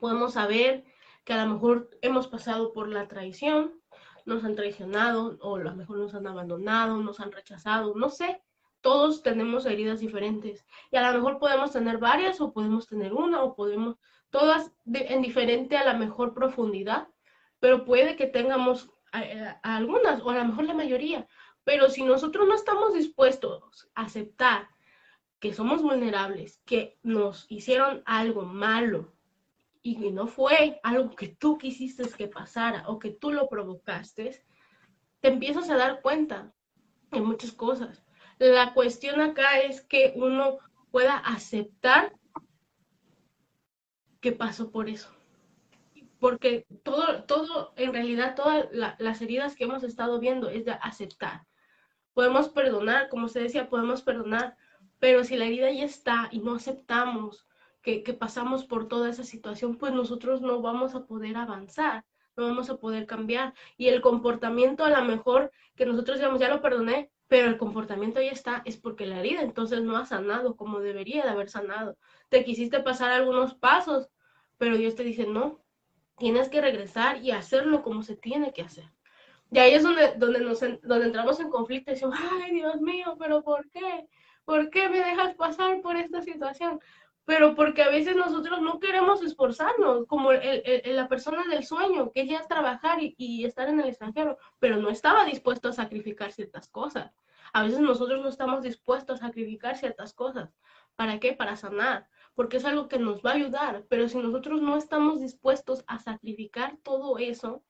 [SPEAKER 1] Podemos saber que a lo mejor hemos pasado por la traición, nos han traicionado o a lo mejor nos han abandonado, nos han rechazado, no sé. Todos tenemos heridas diferentes y a lo mejor podemos tener varias o podemos tener una o podemos todas en diferente a la mejor profundidad, pero puede que tengamos eh, algunas o a lo mejor la mayoría. Pero si nosotros no estamos dispuestos a aceptar que somos vulnerables, que nos hicieron algo malo y que no fue algo que tú quisiste que pasara o que tú lo provocaste, te empiezas a dar cuenta de muchas cosas. La cuestión acá es que uno pueda aceptar que pasó por eso. Porque todo, todo, en realidad, todas las heridas que hemos estado viendo es de aceptar. Podemos perdonar, como se decía, podemos perdonar, pero si la herida ya está y no aceptamos que, que pasamos por toda esa situación, pues nosotros no vamos a poder avanzar, no vamos a poder cambiar. Y el comportamiento a lo mejor que nosotros digamos, ya lo perdoné, pero el comportamiento ya está, es porque la herida entonces no ha sanado como debería de haber sanado. Te quisiste pasar algunos pasos, pero Dios te dice, no, tienes que regresar y hacerlo como se tiene que hacer. Y ahí es donde, donde, nos, donde entramos en conflicto y decimos, ay Dios mío, pero ¿por qué? ¿Por qué me dejas pasar por esta situación? Pero porque a veces nosotros no queremos esforzarnos, como el, el, la persona del sueño, que quería trabajar y, y estar en el extranjero, pero no estaba dispuesto a sacrificar ciertas cosas. A veces nosotros no estamos dispuestos a sacrificar ciertas cosas. ¿Para qué? Para sanar, porque es algo que nos va a ayudar, pero si nosotros no estamos dispuestos a sacrificar todo eso,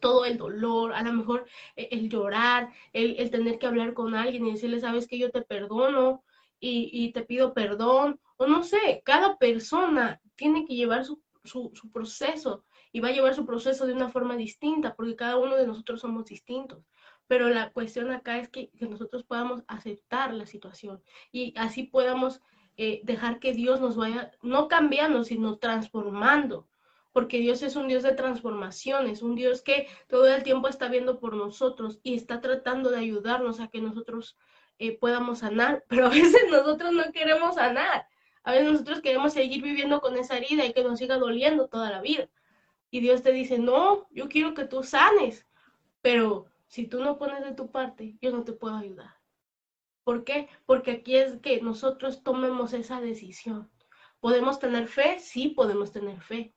[SPEAKER 1] todo el dolor, a lo mejor e, el, llorar, el, tener que hablar con alguien y decirle, sabes que yo te perdono y, te pido perdón, o no sé, cada persona tiene que llevar su, su, proceso y va a llevar su proceso de una forma distinta, porque cada uno de nosotros somos distintos. Pero la cuestión acá es que, nosotros podamos aceptar la situación y así podamos eh, dejar que Dios nos vaya, no cambiando, sino transformando porque Dios es un Dios de transformación, es un Dios que todo el tiempo está viendo por nosotros y está tratando de ayudarnos a que nosotros eh, podamos sanar, pero a veces nosotros no queremos sanar, a veces nosotros queremos seguir viviendo con esa herida y que nos siga doliendo toda la vida. Y Dios te dice, no, yo quiero que tú sanes, pero si tú no pones de tu parte, yo no te puedo ayudar. ¿Por qué? Porque aquí es que nosotros tomemos esa decisión. ¿Podemos tener fe? Sí, podemos tener fe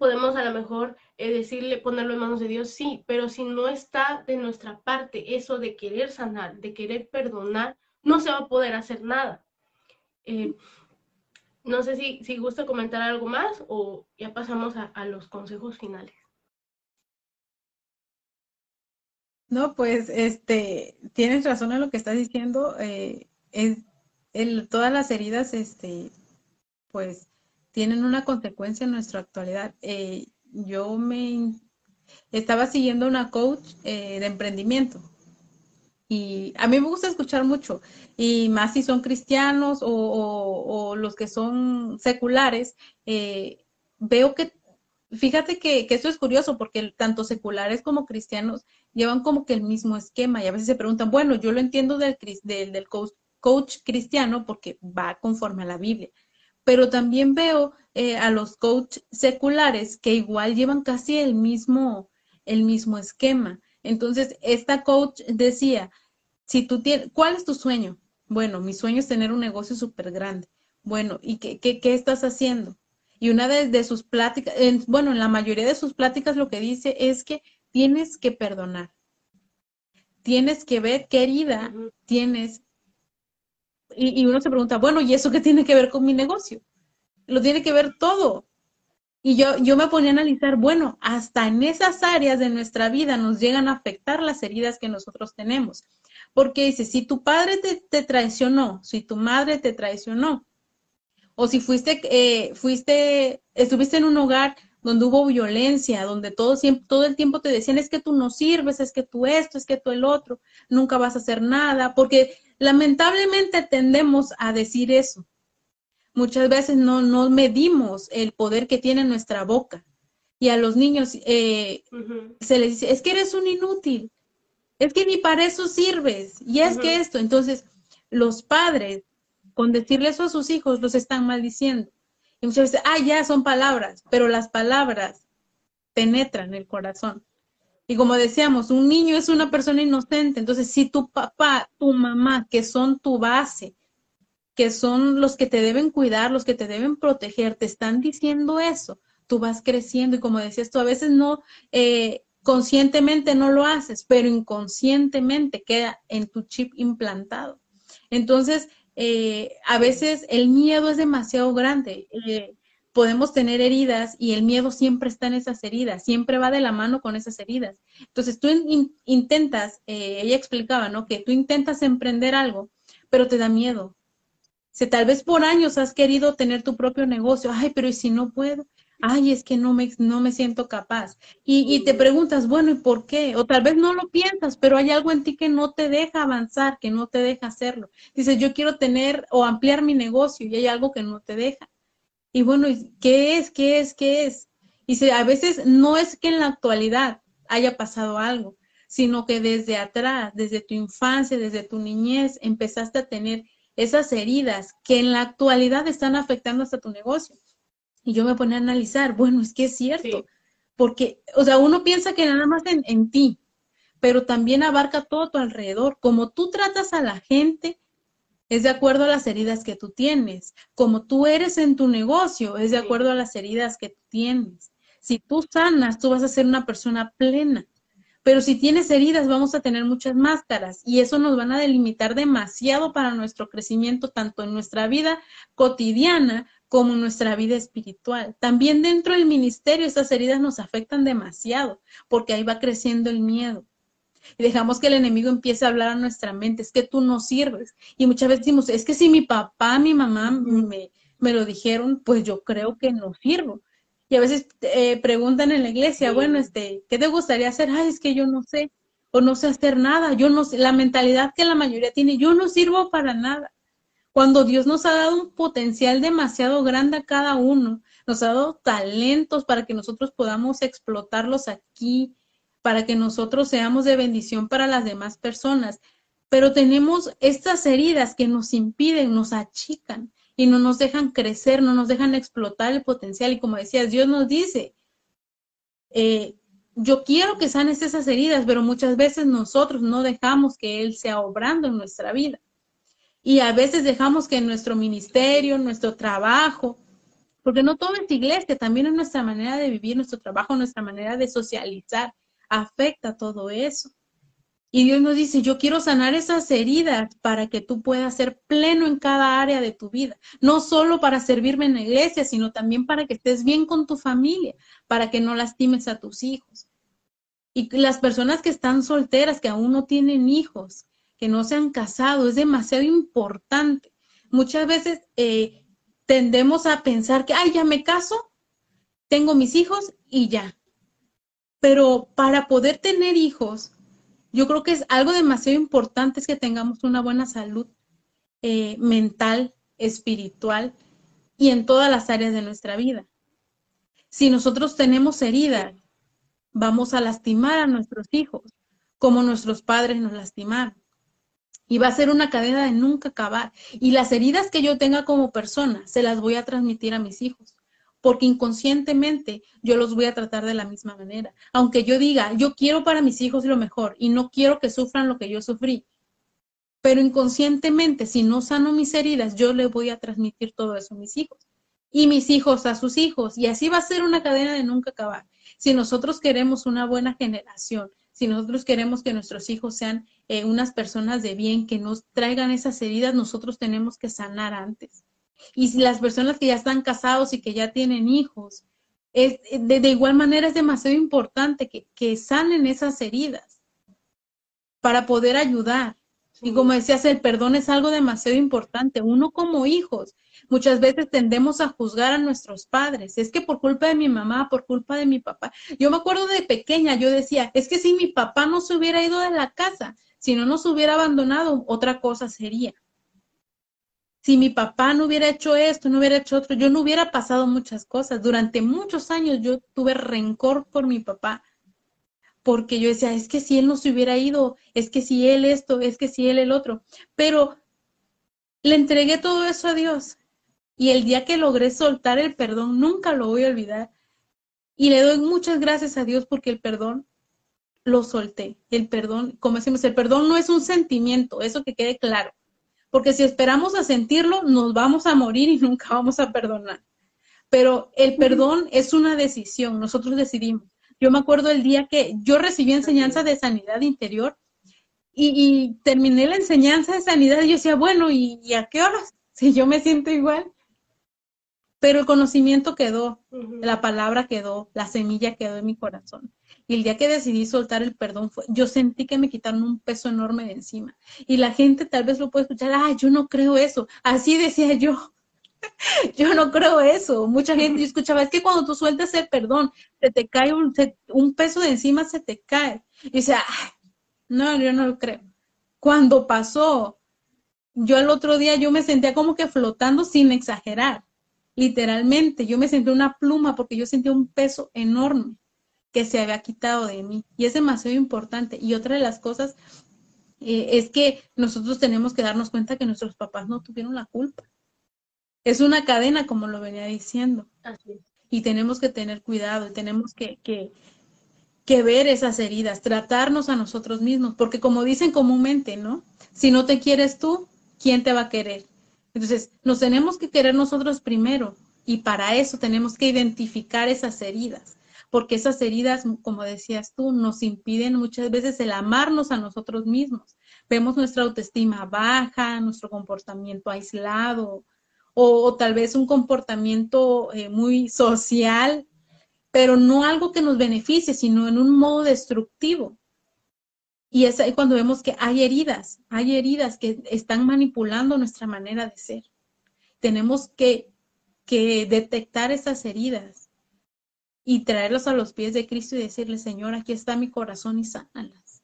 [SPEAKER 1] podemos a lo mejor eh, decirle, ponerlo en manos de Dios, sí, pero si no está de nuestra parte eso de querer sanar, de querer perdonar, no se va a poder hacer nada. Eh, no sé si, si gusta comentar algo más o ya pasamos a, los consejos finales.
[SPEAKER 2] No, pues este, tienes razón en lo que estás diciendo. Eh, todas las heridas, este, pues tienen una consecuencia en nuestra actualidad. Eh, yo me estaba siguiendo una coach eh, de emprendimiento. Y a mí me gusta escuchar mucho. Y más si son cristianos o, los que son seculares, eh, veo que, fíjate que, que, esto es curioso porque tanto seculares como cristianos llevan como que el mismo esquema. Y a veces se preguntan, bueno, yo lo entiendo del, del, coach, coach cristiano porque va conforme a la Biblia pero también veo eh, a los coach seculares que igual llevan casi el mismo, el mismo esquema. Entonces, esta coach decía, si tú tienes, ¿cuál es tu sueño? Bueno, mi sueño es tener un negocio súper grande. Bueno, ¿y qué, qué, qué, estás haciendo? Y una de, sus pláticas, bueno, en la mayoría de sus pláticas lo que dice es que tienes que perdonar. Tienes que ver qué herida tienes y, uno se pregunta, bueno, ¿y eso qué tiene que ver con mi negocio? Lo tiene que ver todo. Y yo, yo me ponía a analizar, bueno, hasta en esas áreas de nuestra vida nos llegan a afectar las heridas que nosotros tenemos. Porque dice, si tu padre te, traicionó, si tu madre te traicionó, o si fuiste, eh, fuiste, estuviste en un hogar donde hubo violencia, donde todo, siempre, todo el tiempo te decían, es que tú no sirves, es que tú esto, es que tú el otro, nunca vas a hacer nada, porque Lamentablemente tendemos a decir eso. Muchas veces no, no medimos el poder que tiene nuestra boca. Y a los niños eh, se les dice, es que eres un inútil, es que ni para eso sirves, y es que esto. Entonces, los padres, con decirle eso a sus hijos, los están maldiciendo. Y muchas veces, ah, ya son palabras, pero las palabras penetran el corazón. Y como decíamos, un niño es una persona inocente. Entonces, si tu papá, tu mamá, que son tu base, que son los que te deben cuidar, los que te deben proteger, te están diciendo eso, tú vas creciendo. Y como decías tú, a veces no, eh, conscientemente no lo haces, pero inconscientemente queda en tu chip implantado. Entonces, eh, a veces el miedo es demasiado grande. Eh, podemos tener heridas y el miedo siempre está en esas heridas, siempre va de la mano con esas heridas. Entonces tú intentas, eh, ella explicaba, ¿no? Que tú intentas emprender algo, pero te da miedo. Si tal vez por años has querido tener tu propio negocio, ay, pero ¿y si no puedo? ay, es que no me, no me siento capaz. Y, y te preguntas, bueno, ¿y por qué? O tal vez no lo piensas, pero hay algo en ti que no te deja avanzar, que no te deja hacerlo. Dices, yo quiero tener o ampliar mi negocio y hay algo que no te deja. Y bueno, ¿qué es? ¿Qué es? ¿Qué es? Y si, a veces no es que en la actualidad haya pasado algo, sino que desde atrás, desde tu infancia, desde tu niñez, empezaste a tener esas heridas que en la actualidad están afectando hasta tu negocio. Y yo me ponía a analizar, bueno, es que es cierto, porque, o sea, uno piensa que nada más en, en ti, pero también abarca todo tu alrededor. Como tú tratas a la gente, es de acuerdo a las heridas que tú tienes. Como tú eres en tu negocio, es de acuerdo a las heridas que tú tienes. Si tú sanas, tú vas a ser una persona plena. Pero si tienes heridas, vamos a tener muchas máscaras y eso nos van a delimitar demasiado para nuestro crecimiento, tanto en nuestra vida cotidiana como en nuestra vida espiritual. También dentro del ministerio esas heridas nos afectan demasiado porque ahí va creciendo el miedo. Y dejamos que el enemigo empiece a hablar a nuestra mente, es que tú no sirves. Y muchas veces decimos, es que si mi papá, mi mamá me, me lo dijeron, pues yo creo que no sirvo. Y a veces eh, preguntan en la iglesia, bueno, este, ¿qué te gustaría hacer? Ay, es que yo no sé, o no sé hacer nada, yo no sé, la mentalidad que la mayoría tiene, yo no sirvo para nada cuando Dios nos ha dado un potencial demasiado grande a cada uno, nos ha dado talentos para que nosotros podamos explotarlos aquí, para que nosotros seamos de bendición para las demás personas. Pero tenemos estas heridas que nos impiden, nos achican y no nos dejan crecer, no nos dejan explotar el potencial. Y como decías, Dios nos dice, eh, yo quiero que sanes esas heridas, pero muchas veces nosotros no dejamos que Él sea obrando en nuestra vida. Y a veces dejamos que nuestro ministerio, nuestro trabajo, porque no todo es iglesia, también es nuestra manera de vivir, nuestro trabajo, nuestra manera de socializar, afecta todo eso. Y Dios nos dice, yo quiero sanar esas heridas para que tú puedas ser pleno en cada área de tu vida. No solo para servirme en la iglesia, sino también para que estés bien con tu familia, para que no lastimes a tus hijos. Y las personas que están solteras, que aún no tienen hijos, que no se han casado, es demasiado importante. Muchas veces eh, tendemos a pensar que, ay, ya me caso, tengo mis hijos y ya. Pero para poder tener hijos, yo creo que es algo demasiado importante es que tengamos una buena salud eh, mental, espiritual y en todas las áreas de nuestra vida. Si nosotros tenemos heridas, vamos a lastimar a nuestros hijos como nuestros padres nos lastimaron y va a ser una cadena de nunca acabar. Y las heridas que yo tenga como persona se las voy a transmitir a mis hijos, porque inconscientemente yo los voy a tratar de la misma manera. Aunque yo diga, yo quiero para mis hijos lo mejor y no quiero que sufran lo que yo sufrí, pero inconscientemente, si no sano mis heridas, yo le voy a transmitir todo eso a mis hijos y mis hijos a sus hijos. Y así va a ser una cadena de nunca acabar. Si nosotros queremos una buena generación, si nosotros queremos que nuestros hijos sean eh, unas personas de bien, que nos traigan esas heridas, nosotros tenemos que sanar antes. Y si las personas que ya están casados y que ya tienen hijos, es, de, igual manera es demasiado importante que, que sanen esas heridas para poder ayudar. Y como decías, el perdón es algo demasiado importante. Uno como hijos Muchas veces tendemos a juzgar a nuestros padres. Es que por culpa de mi mamá, por culpa de mi papá. Yo me acuerdo de pequeña, yo decía, es que si mi papá no se hubiera ido de la casa, si no nos hubiera abandonado, otra cosa sería. Si mi papá no hubiera hecho esto, no hubiera hecho otro, yo no hubiera pasado muchas cosas. Durante muchos años yo tuve rencor por mi papá, porque yo decía, es que si él no se hubiera ido, es que si él esto, es que si él el otro. Pero le entregué todo eso a Dios y el día que logré soltar el perdón, nunca lo voy a olvidar. Y le doy muchas gracias a Dios porque el perdón lo solté. El perdón, como decimos, el perdón no es un sentimiento, eso que quede claro. Porque si esperamos a sentirlo, nos vamos a morir y nunca vamos a perdonar. Pero el perdón es una decisión, nosotros decidimos. Yo me acuerdo el día que yo recibí enseñanza de sanidad interior y, terminé la enseñanza de sanidad y yo decía, bueno, ¿y, ¿y a qué horas? Si yo me siento igual pero el conocimiento quedó, la palabra quedó, la semilla quedó en mi corazón. Y el día que decidí soltar el perdón, fue, yo sentí que me quitaron un peso enorme de encima. Y la gente tal vez lo puede escuchar, ah, yo no creo eso. Así decía yo. yo no creo eso. Mucha gente, yo escuchaba, es que cuando tú sueltas el perdón, se te cae un, un peso de encima, se te cae. Y dice, no, yo no lo creo. Cuando pasó, yo el otro día yo me sentía como que flotando sin exagerar. Literalmente, yo me sentí una pluma porque yo sentía un peso enorme que se había quitado de mí. Y es demasiado importante. Y otra de las cosas eh, es que nosotros tenemos que darnos cuenta que nuestros papás no tuvieron la culpa. Es una cadena, como lo venía diciendo. Y tenemos que tener cuidado y tenemos que, que, que ver esas heridas, tratarnos a nosotros mismos, porque como dicen comúnmente, ¿no? Si no te quieres tú, ¿quién te va a querer? Entonces, nos tenemos que querer nosotros primero y para eso tenemos que identificar esas heridas, porque esas heridas, como decías tú, nos impiden muchas veces el amarnos a nosotros mismos. Vemos nuestra autoestima baja, nuestro comportamiento aislado o, tal vez un comportamiento eh, muy social, pero no algo que nos beneficie, sino en un modo destructivo. Y es ahí cuando vemos que hay heridas, hay heridas que están manipulando nuestra manera de ser. Tenemos que, que detectar esas heridas y traerlas a los pies de Cristo y decirle, Señor, aquí está mi corazón y sánalas.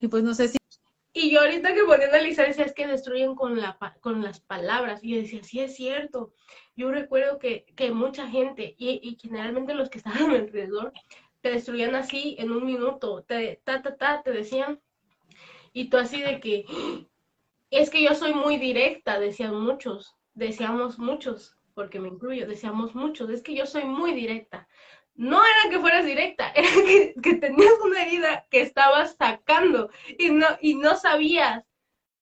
[SPEAKER 2] Y pues no sé si...
[SPEAKER 1] Y yo ahorita que ponía a analizar decía, es que destruyen con, la, con las palabras. Y yo decía, sí es cierto. Yo recuerdo que, que mucha gente, y, y generalmente los que estaban alrededor, te destruían así en un minuto, te, ta, ta, ta, te decían, y tú así de que, es que yo soy muy directa, decían muchos, decíamos muchos, porque me incluyo, decíamos muchos, es que yo soy muy directa. No era que fueras directa, era que, que tenías una herida que estabas sacando y no, y no sabías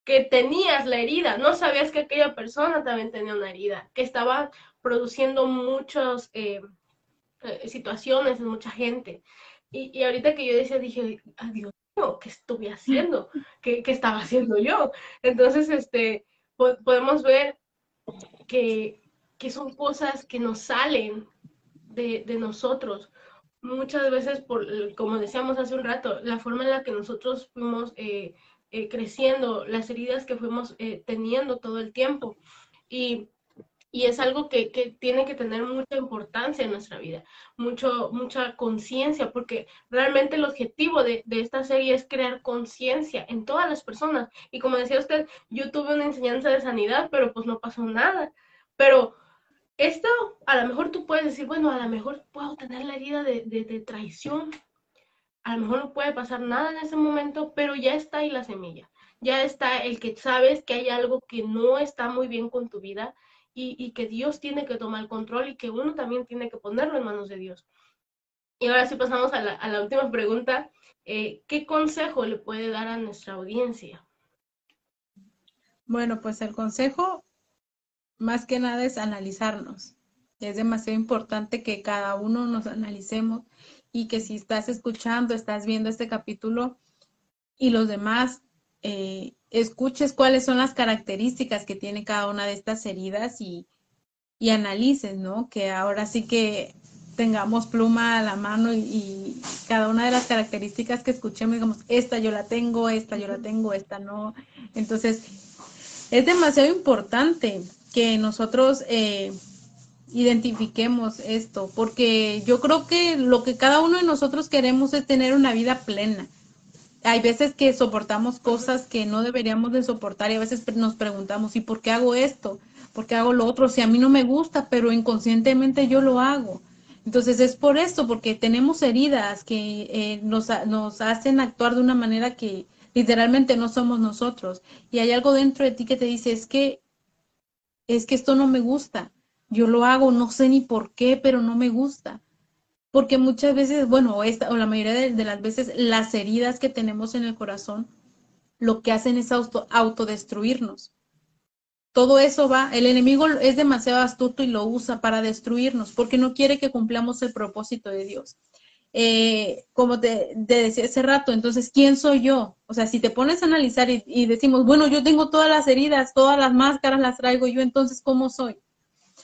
[SPEAKER 1] que tenías la herida, no sabías que aquella persona también tenía una herida, que estaba produciendo muchos... Eh, eh, situaciones, en mucha gente. Y, y, ahorita que yo decía, dije, adiós, ¿qué estuve haciendo? ¿Qué, ¿Qué, estaba haciendo yo? Entonces, este, podemos ver que, que, son cosas que nos salen de, de, nosotros. Muchas veces, por, como decíamos hace un rato, la forma en la que nosotros fuimos eh, eh, creciendo, las heridas que fuimos eh, teniendo todo el tiempo. Y y es algo que, que, tiene que tener mucha importancia en nuestra vida, mucho, mucha conciencia, porque realmente el objetivo de, de esta serie es crear conciencia en todas las personas. Y como decía usted, yo tuve una enseñanza de sanidad, pero pues no pasó nada. Pero esto, a lo mejor tú puedes decir, bueno, a lo mejor puedo tener la herida de, de, traición, a lo mejor no puede pasar nada en ese momento, pero ya está ahí la semilla. Ya está el que sabes que hay algo que no está muy bien con tu vida, y, que Dios tiene que tomar el control y que uno también tiene que ponerlo en manos de Dios. Y ahora sí pasamos a la, última pregunta. Eh, ¿Qué consejo le puede dar a nuestra audiencia?
[SPEAKER 2] Bueno, pues el consejo más que nada es analizarnos. Es demasiado importante que cada uno nos analicemos y que si estás escuchando, estás viendo este capítulo y los demás eh, escuches cuáles son las características que tiene cada una de estas heridas y, y analices, ¿no? Que ahora sí que tengamos pluma a la mano y, cada una de las características que escuchemos, digamos, esta yo la tengo, esta yo la tengo, esta no. Entonces, es demasiado importante que nosotros eh, identifiquemos esto, porque yo creo que lo que cada uno de nosotros queremos es tener una vida plena hay veces que soportamos cosas que no deberíamos de soportar y a veces nos preguntamos, ¿y por qué hago esto? ¿Por qué hago lo otro? Si a mí no me gusta, pero inconscientemente yo lo hago. Entonces es por esto, porque tenemos heridas que eh, nos, nos hacen actuar de una manera que literalmente no somos nosotros. Y hay algo dentro de ti que te dice, es que, es que esto no me gusta. Yo lo hago, no sé ni por qué, pero no me gusta porque muchas veces, bueno, esta, o la mayoría de, las veces, las heridas que tenemos en el corazón, lo que hacen es auto, autodestruirnos. Todo eso va, el enemigo es demasiado astuto y lo usa para destruirnos, porque no quiere que cumplamos el propósito de Dios. Eh, como te, decía hace rato, entonces, ¿quién soy yo? O sea, si te pones a analizar y, y decimos, bueno, yo tengo todas las heridas, todas las máscaras las traigo yo, entonces, ¿cómo soy?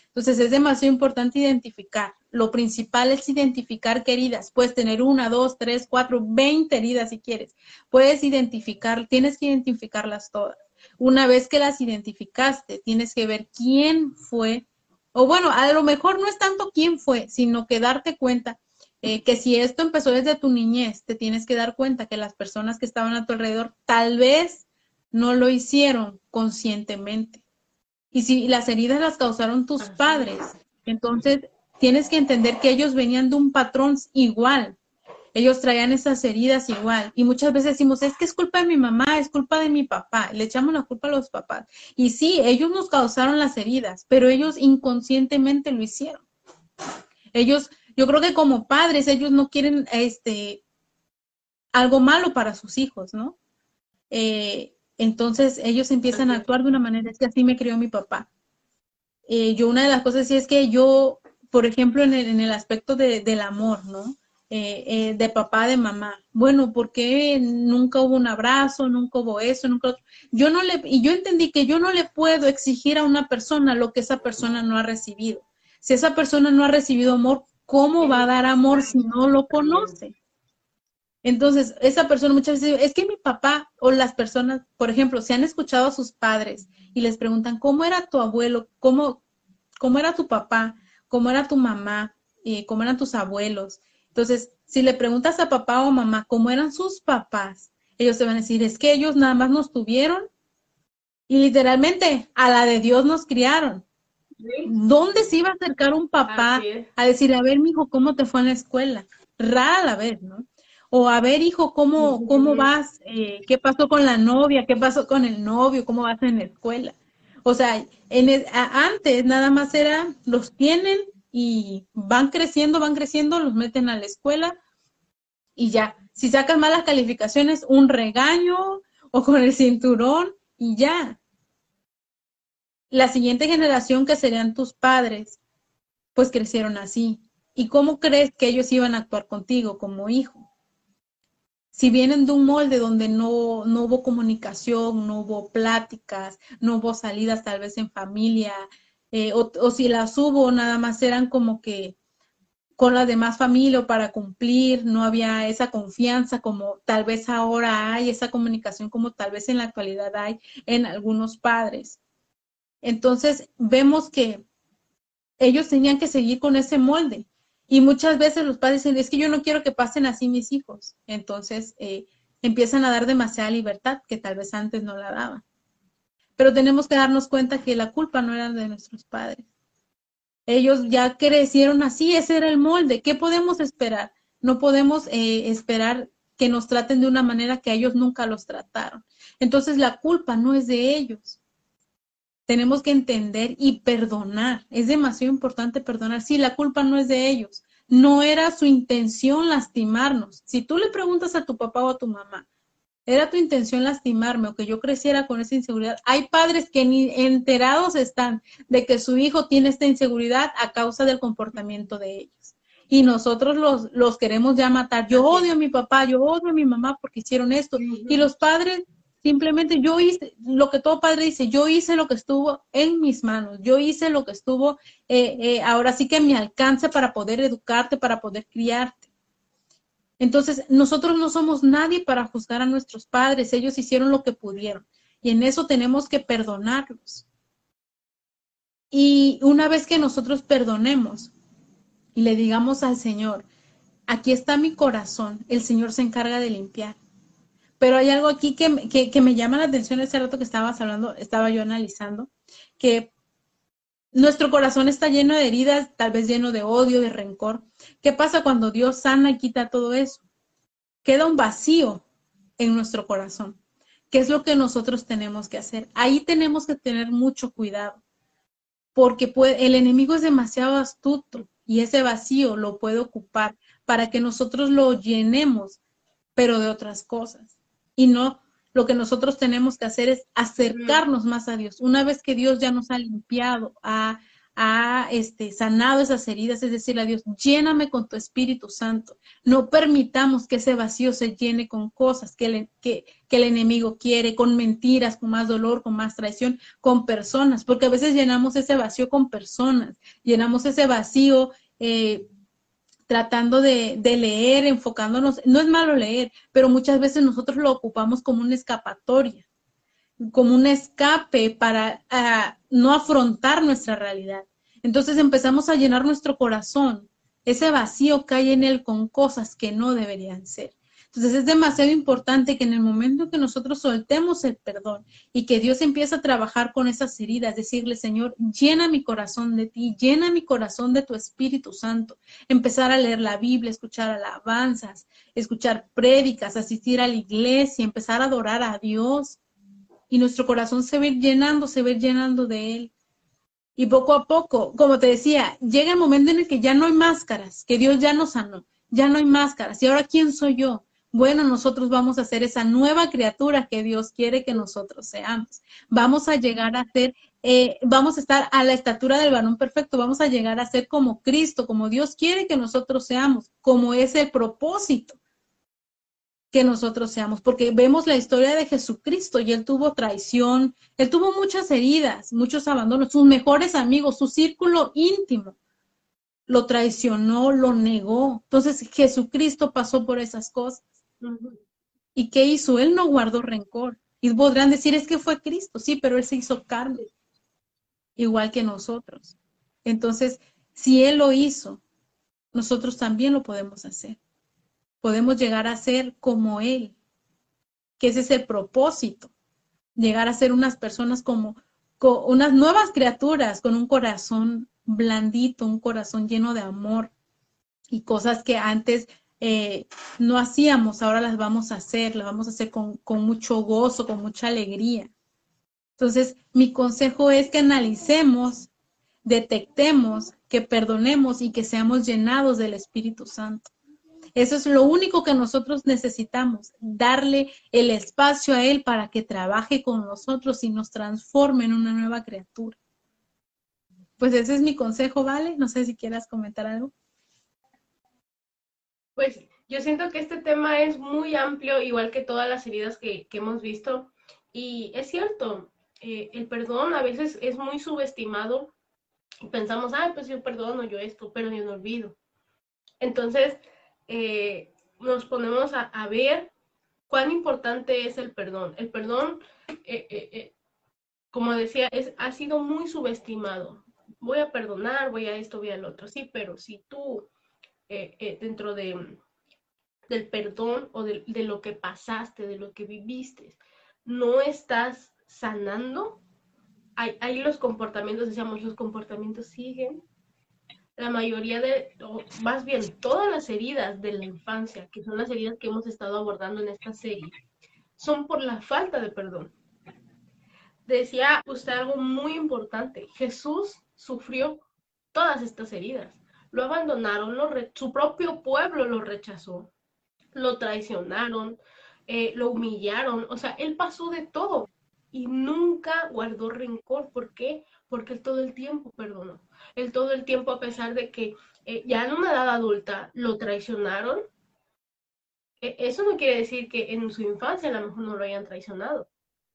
[SPEAKER 2] Entonces, es demasiado importante identificar lo principal es identificar qué heridas. Puedes tener una, dos, tres, cuatro, veinte heridas si quieres. Puedes identificar, tienes que identificarlas todas. Una vez que las identificaste, tienes que ver quién fue, o bueno, a lo mejor no es tanto quién fue, sino que darte cuenta eh, que si esto empezó desde tu niñez, te tienes que dar cuenta que las personas que estaban a tu alrededor tal vez no lo hicieron conscientemente. Y si las heridas las causaron tus padres, entonces tienes que entender que ellos venían de un patrón igual. Ellos traían esas heridas igual. Y muchas veces decimos, es que es culpa de mi mamá, es culpa de mi papá. Le echamos la culpa a los papás. Y sí, ellos nos causaron las heridas, pero ellos inconscientemente lo hicieron. Ellos, yo creo que como padres, ellos no quieren este algo malo para sus hijos, ¿no? Eh, entonces ellos empiezan a actuar de una manera, es que así me crió mi papá. Eh, yo una de las cosas sí es que yo, por ejemplo, en el, aspecto del amor, ¿no? Eh, eh, de papá, de mamá. Bueno, porque nunca hubo un abrazo, nunca hubo eso, nunca Yo no le, y yo entendí que yo no le puedo exigir a una persona lo que esa persona no ha recibido. Si esa persona no ha recibido amor, ¿cómo va a dar amor si no lo conoce? Entonces, esa persona muchas veces dice, es que mi papá o las personas, por ejemplo, se han escuchado a sus padres y les preguntan, ¿cómo era tu abuelo? ¿Cómo, cómo era tu papá? ¿Cómo era tu mamá? ¿Cómo eran tus abuelos? Entonces, si le preguntas a papá o mamá cómo eran sus papás, ellos te van a decir, es que ellos nada más nos tuvieron y literalmente a la de Dios nos criaron. ¿Dónde se iba a acercar un papá a decir, a ver, mijo, ¿cómo te fue en la escuela? Rara la vez, ¿no? o a ver, hijo, ¿cómo, cómo vas? Eh, ¿Qué pasó con la novia? ¿Qué pasó con el novio? ¿Cómo vas en la escuela? O sea, en antes nada más era, los tienen y van creciendo, van creciendo, los meten a la escuela y ya. Si sacas malas calificaciones, un regaño o con el cinturón y ya. La siguiente generación que serían tus padres, pues crecieron así. ¿Y cómo crees que ellos iban a actuar contigo como hijo? si vienen de un molde donde no, no hubo comunicación, no hubo pláticas, no hubo salidas tal vez en familia, eh, o, si las hubo, nada más eran como que con la demás familia o para cumplir, no había esa confianza como tal vez ahora hay, esa comunicación como tal vez en la actualidad hay en algunos padres. Entonces vemos que ellos tenían que seguir con ese molde y muchas veces los padres dicen, es que yo no quiero que pasen así mis hijos. Entonces eh, empiezan a dar demasiada libertad que tal vez antes no la daban. Pero tenemos que darnos cuenta que la culpa no era de nuestros padres. Ellos ya crecieron así, ese era el molde. ¿Qué podemos esperar? No podemos eh, esperar que nos traten de una manera que ellos nunca los trataron. Entonces la culpa no es de ellos tenemos que entender y perdonar. Es demasiado importante perdonar. Sí, la culpa no es de ellos. No era su intención lastimarnos. Si tú le preguntas a tu papá o a tu mamá, ¿era tu intención lastimarme o que yo creciera con esa inseguridad? Hay padres que ni enterados están de que su hijo tiene esta inseguridad a causa del comportamiento de ellos. Y nosotros los, los queremos ya matar. Yo odio a mi papá, yo odio a mi mamá porque hicieron esto. Y los padres Simplemente yo hice lo que todo padre dice, yo hice lo que estuvo en mis manos, yo hice lo que estuvo eh, eh, ahora sí que me alcance para poder educarte, para poder criarte. Entonces, nosotros no somos nadie para juzgar a nuestros padres, ellos hicieron lo que pudieron y en eso tenemos que perdonarlos. Y una vez que nosotros perdonemos y le digamos al Señor, aquí está mi corazón, el Señor se encarga de limpiar. Pero hay algo aquí que, me llama la atención ese rato que estabas hablando, estaba yo analizando, que nuestro corazón está lleno de heridas, tal vez lleno de odio, de rencor. ¿Qué pasa cuando Dios sana y quita todo eso? Queda un vacío en nuestro corazón. ¿Qué es lo que nosotros tenemos que hacer? Ahí tenemos que tener mucho cuidado, porque el enemigo es demasiado astuto y ese vacío lo puede ocupar para que nosotros lo llenemos, pero de otras cosas y no lo que nosotros tenemos que hacer es acercarnos más a Dios. Una vez que Dios ya nos ha limpiado, ha, este, sanado esas heridas, es decir, a Dios, lléname con tu Espíritu Santo. No permitamos que ese vacío se llene con cosas que, que, el enemigo quiere, con mentiras, con más dolor, con más traición, con personas, porque a veces llenamos ese vacío con personas, llenamos ese vacío eh, tratando de, leer, enfocándonos. No es malo leer, pero muchas veces nosotros lo ocupamos como una escapatoria. como un escape para no afrontar nuestra realidad. Entonces empezamos a llenar nuestro corazón, ese vacío cae en él con cosas que no deberían ser. Entonces es demasiado importante que en el momento que nosotros soltemos el perdón y que Dios empieza a trabajar con esas heridas, decirle, Señor, llena mi corazón de ti, llena mi corazón de tu Espíritu Santo, empezar a leer la Biblia, escuchar alabanzas, escuchar prédicas, asistir a la iglesia, empezar a adorar a Dios. Y nuestro corazón se ve llenando, se ve llenando de Él. Y poco a poco, como te decía, llega el momento en el que ya no hay máscaras, que Dios ya nos sanó, ya no hay máscaras. ¿Y ahora quién soy yo? Bueno, nosotros vamos a ser esa nueva criatura que Dios quiere que nosotros seamos. Vamos a llegar a ser, eh, vamos a estar a la estatura del varón perfecto, vamos a llegar a ser como Cristo, como Dios quiere que nosotros seamos, como es el propósito que nosotros seamos, porque vemos la historia de Jesucristo y él tuvo traición, él tuvo muchas heridas, muchos abandonos, sus mejores amigos, su círculo íntimo lo traicionó, lo negó. Entonces Jesucristo pasó por esas cosas. ¿Y qué hizo? Él no guardó rencor. Y podrán decir, es que fue Cristo, sí, pero Él se hizo carne, igual que nosotros. Entonces, si Él lo hizo, nosotros también lo podemos hacer. Podemos llegar a ser como Él, que ese es el propósito, llegar a ser unas personas como, como unas nuevas criaturas con un corazón blandito, un corazón lleno de amor y cosas que antes eh, no hacíamos, ahora las vamos a hacer, las vamos a hacer con, con mucho gozo, con mucha alegría. Entonces, mi consejo es que analicemos, detectemos, que perdonemos y que seamos llenados del Espíritu Santo. Eso es lo único que nosotros necesitamos, darle el espacio a Él para que trabaje con nosotros y nos transforme en una nueva criatura. Pues ese es mi consejo, ¿vale? No sé si quieras comentar algo.
[SPEAKER 1] Pues yo siento que este tema es muy amplio, igual que todas las heridas que, hemos visto. Y es cierto, eh, el perdón a veces es muy subestimado. Pensamos, ah, pues yo perdono yo esto, pero yo no olvido. Entonces, eh, nos ponemos a, ver cuán importante es el perdón. El perdón, eh, como decía, es, ha sido muy subestimado. Voy a perdonar, voy a esto, voy al otro. Sí, pero si tú eh, eh, dentro de, del perdón o de, lo que pasaste, de lo que viviste, no estás sanando, ahí, los comportamientos, decíamos, los comportamientos siguen. La mayoría de, más bien todas las heridas de la infancia, que son las heridas que hemos estado abordando en esta serie, son por la falta de perdón. Decía usted algo muy importante, Jesús sufrió todas estas heridas lo abandonaron, su propio pueblo lo rechazó, lo traicionaron, eh, lo humillaron, o sea, él pasó de todo y nunca guardó rencor. ¿Por qué? Porque él todo el tiempo perdonó. Él todo el tiempo, a pesar de que eh, ya en una edad adulta lo traicionaron, e, eso no quiere decir que en su infancia a lo mejor no lo hayan traicionado.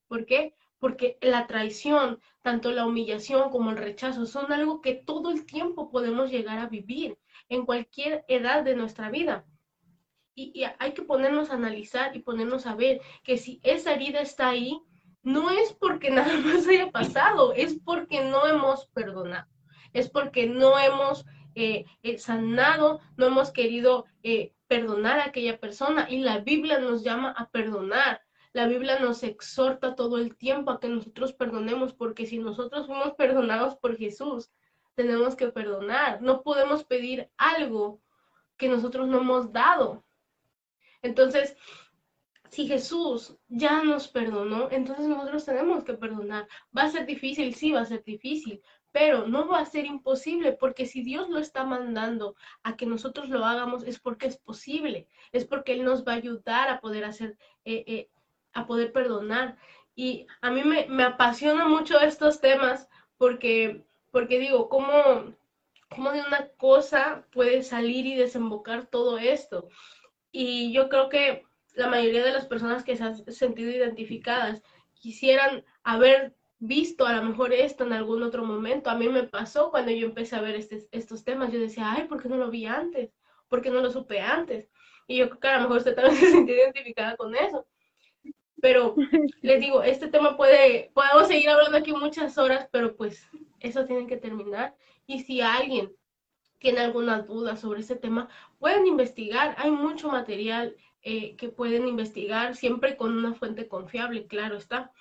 [SPEAKER 1] ¿Por qué? Porque la traición, tanto la humillación como el rechazo, son algo que todo el tiempo podemos llegar a vivir en cualquier edad de nuestra vida. Y, hay que ponernos a analizar y ponernos a ver que si esa herida está ahí, no es porque nada más haya pasado, es porque no hemos perdonado, es porque no hemos eh, eh, sanado, no hemos querido eh, perdonar a aquella persona y la Biblia nos llama a perdonar la Biblia nos exhorta todo el tiempo a que nosotros perdonemos, porque si nosotros fuimos perdonados por Jesús, tenemos que perdonar. No podemos pedir algo que nosotros no hemos dado. Entonces, si Jesús ya nos perdonó, entonces nosotros tenemos que perdonar. Va a ser difícil, sí, va a ser difícil, pero no va a ser imposible, porque si Dios lo está mandando a que nosotros lo hagamos, es porque es posible, es porque Él nos va a ayudar a poder hacer eh, eh, a poder perdonar. Y a mí me, me apasiona mucho estos temas porque, porque digo, ¿cómo, ¿cómo de una cosa puede salir y desembocar todo esto? Y yo creo que la mayoría de las personas que se han sentido identificadas quisieran haber visto a lo mejor esto en algún otro momento. A mí me pasó cuando yo empecé a ver este, estos temas. Yo decía, ay, ¿por qué no lo vi antes? ¿Por qué no lo supe antes? Y yo creo que a lo mejor usted también se sintió identificada con eso. Pero les digo, este tema puede, podemos seguir hablando aquí muchas horas, pero pues eso tiene que terminar. Y si alguien tiene alguna duda sobre este tema, pueden investigar. Hay mucho material eh, que pueden investigar, siempre con una fuente confiable, claro está.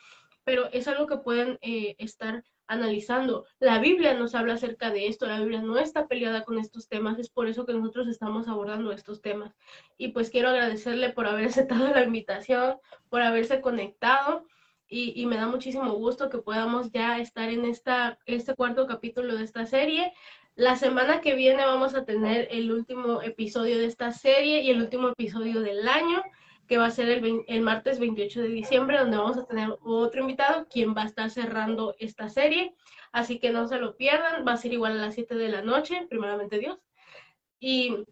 [SPEAKER 1] Pero es algo que pueden eh, estar analizando. La Biblia nos habla acerca de esto, la Biblia no está peleada con estos temas, es por eso que nosotros estamos abordando estos temas. Y pues quiero agradecerle por haber aceptado la invitación, por haberse conectado. Y, me da muchísimo gusto que podamos ya estar en esta, este cuarto capítulo de esta serie. La semana que viene vamos a tener el último episodio de esta serie y el último episodio del año que va a ser el, el, martes 28 de diciembre, donde vamos a tener otro invitado, quien va a estar cerrando esta serie. Así que no se lo pierdan, va a ser igual a las 7 de la noche, primeramente Dios. Y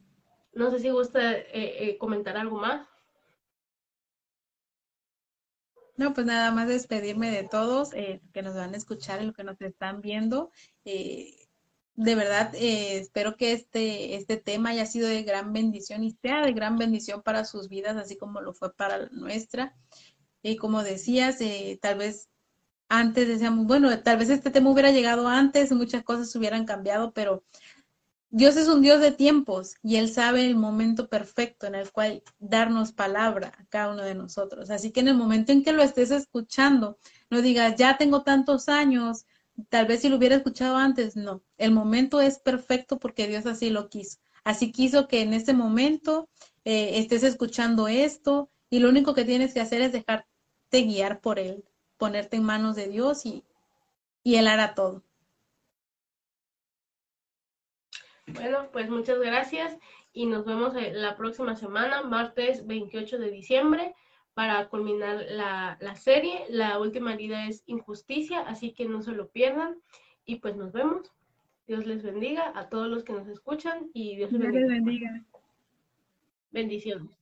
[SPEAKER 1] no sé si gusta eh, eh, comentar algo más.
[SPEAKER 2] No, pues nada más despedirme de todos eh, que nos van a escuchar y lo que nos están viendo. Eh, de verdad, eh, espero que este, este tema haya sido de gran bendición y sea de gran bendición para sus vidas, así como lo fue para la nuestra. Y como decías, eh, tal vez antes decíamos, bueno, tal vez este tema hubiera llegado antes, muchas cosas hubieran cambiado, pero Dios es un Dios de tiempos y Él sabe el momento perfecto en el cual darnos palabra a cada uno de nosotros. Así que en el momento en que lo estés escuchando, no digas, ya tengo tantos años, Tal vez si lo hubiera escuchado antes, no. El momento es perfecto porque Dios así lo quiso. Así quiso que en este momento eh, estés escuchando esto y lo único que tienes que hacer es dejarte guiar por Él, ponerte en manos de Dios y, y Él hará todo.
[SPEAKER 1] Bueno, pues muchas gracias y nos vemos eh, la próxima semana, martes 28 de diciembre para culminar la, serie. La última herida es injusticia, así que no se lo pierdan. Y pues nos vemos. Dios les bendiga a todos los que nos escuchan y Dios les bendiga.
[SPEAKER 2] bendiga.
[SPEAKER 1] Bendiciones.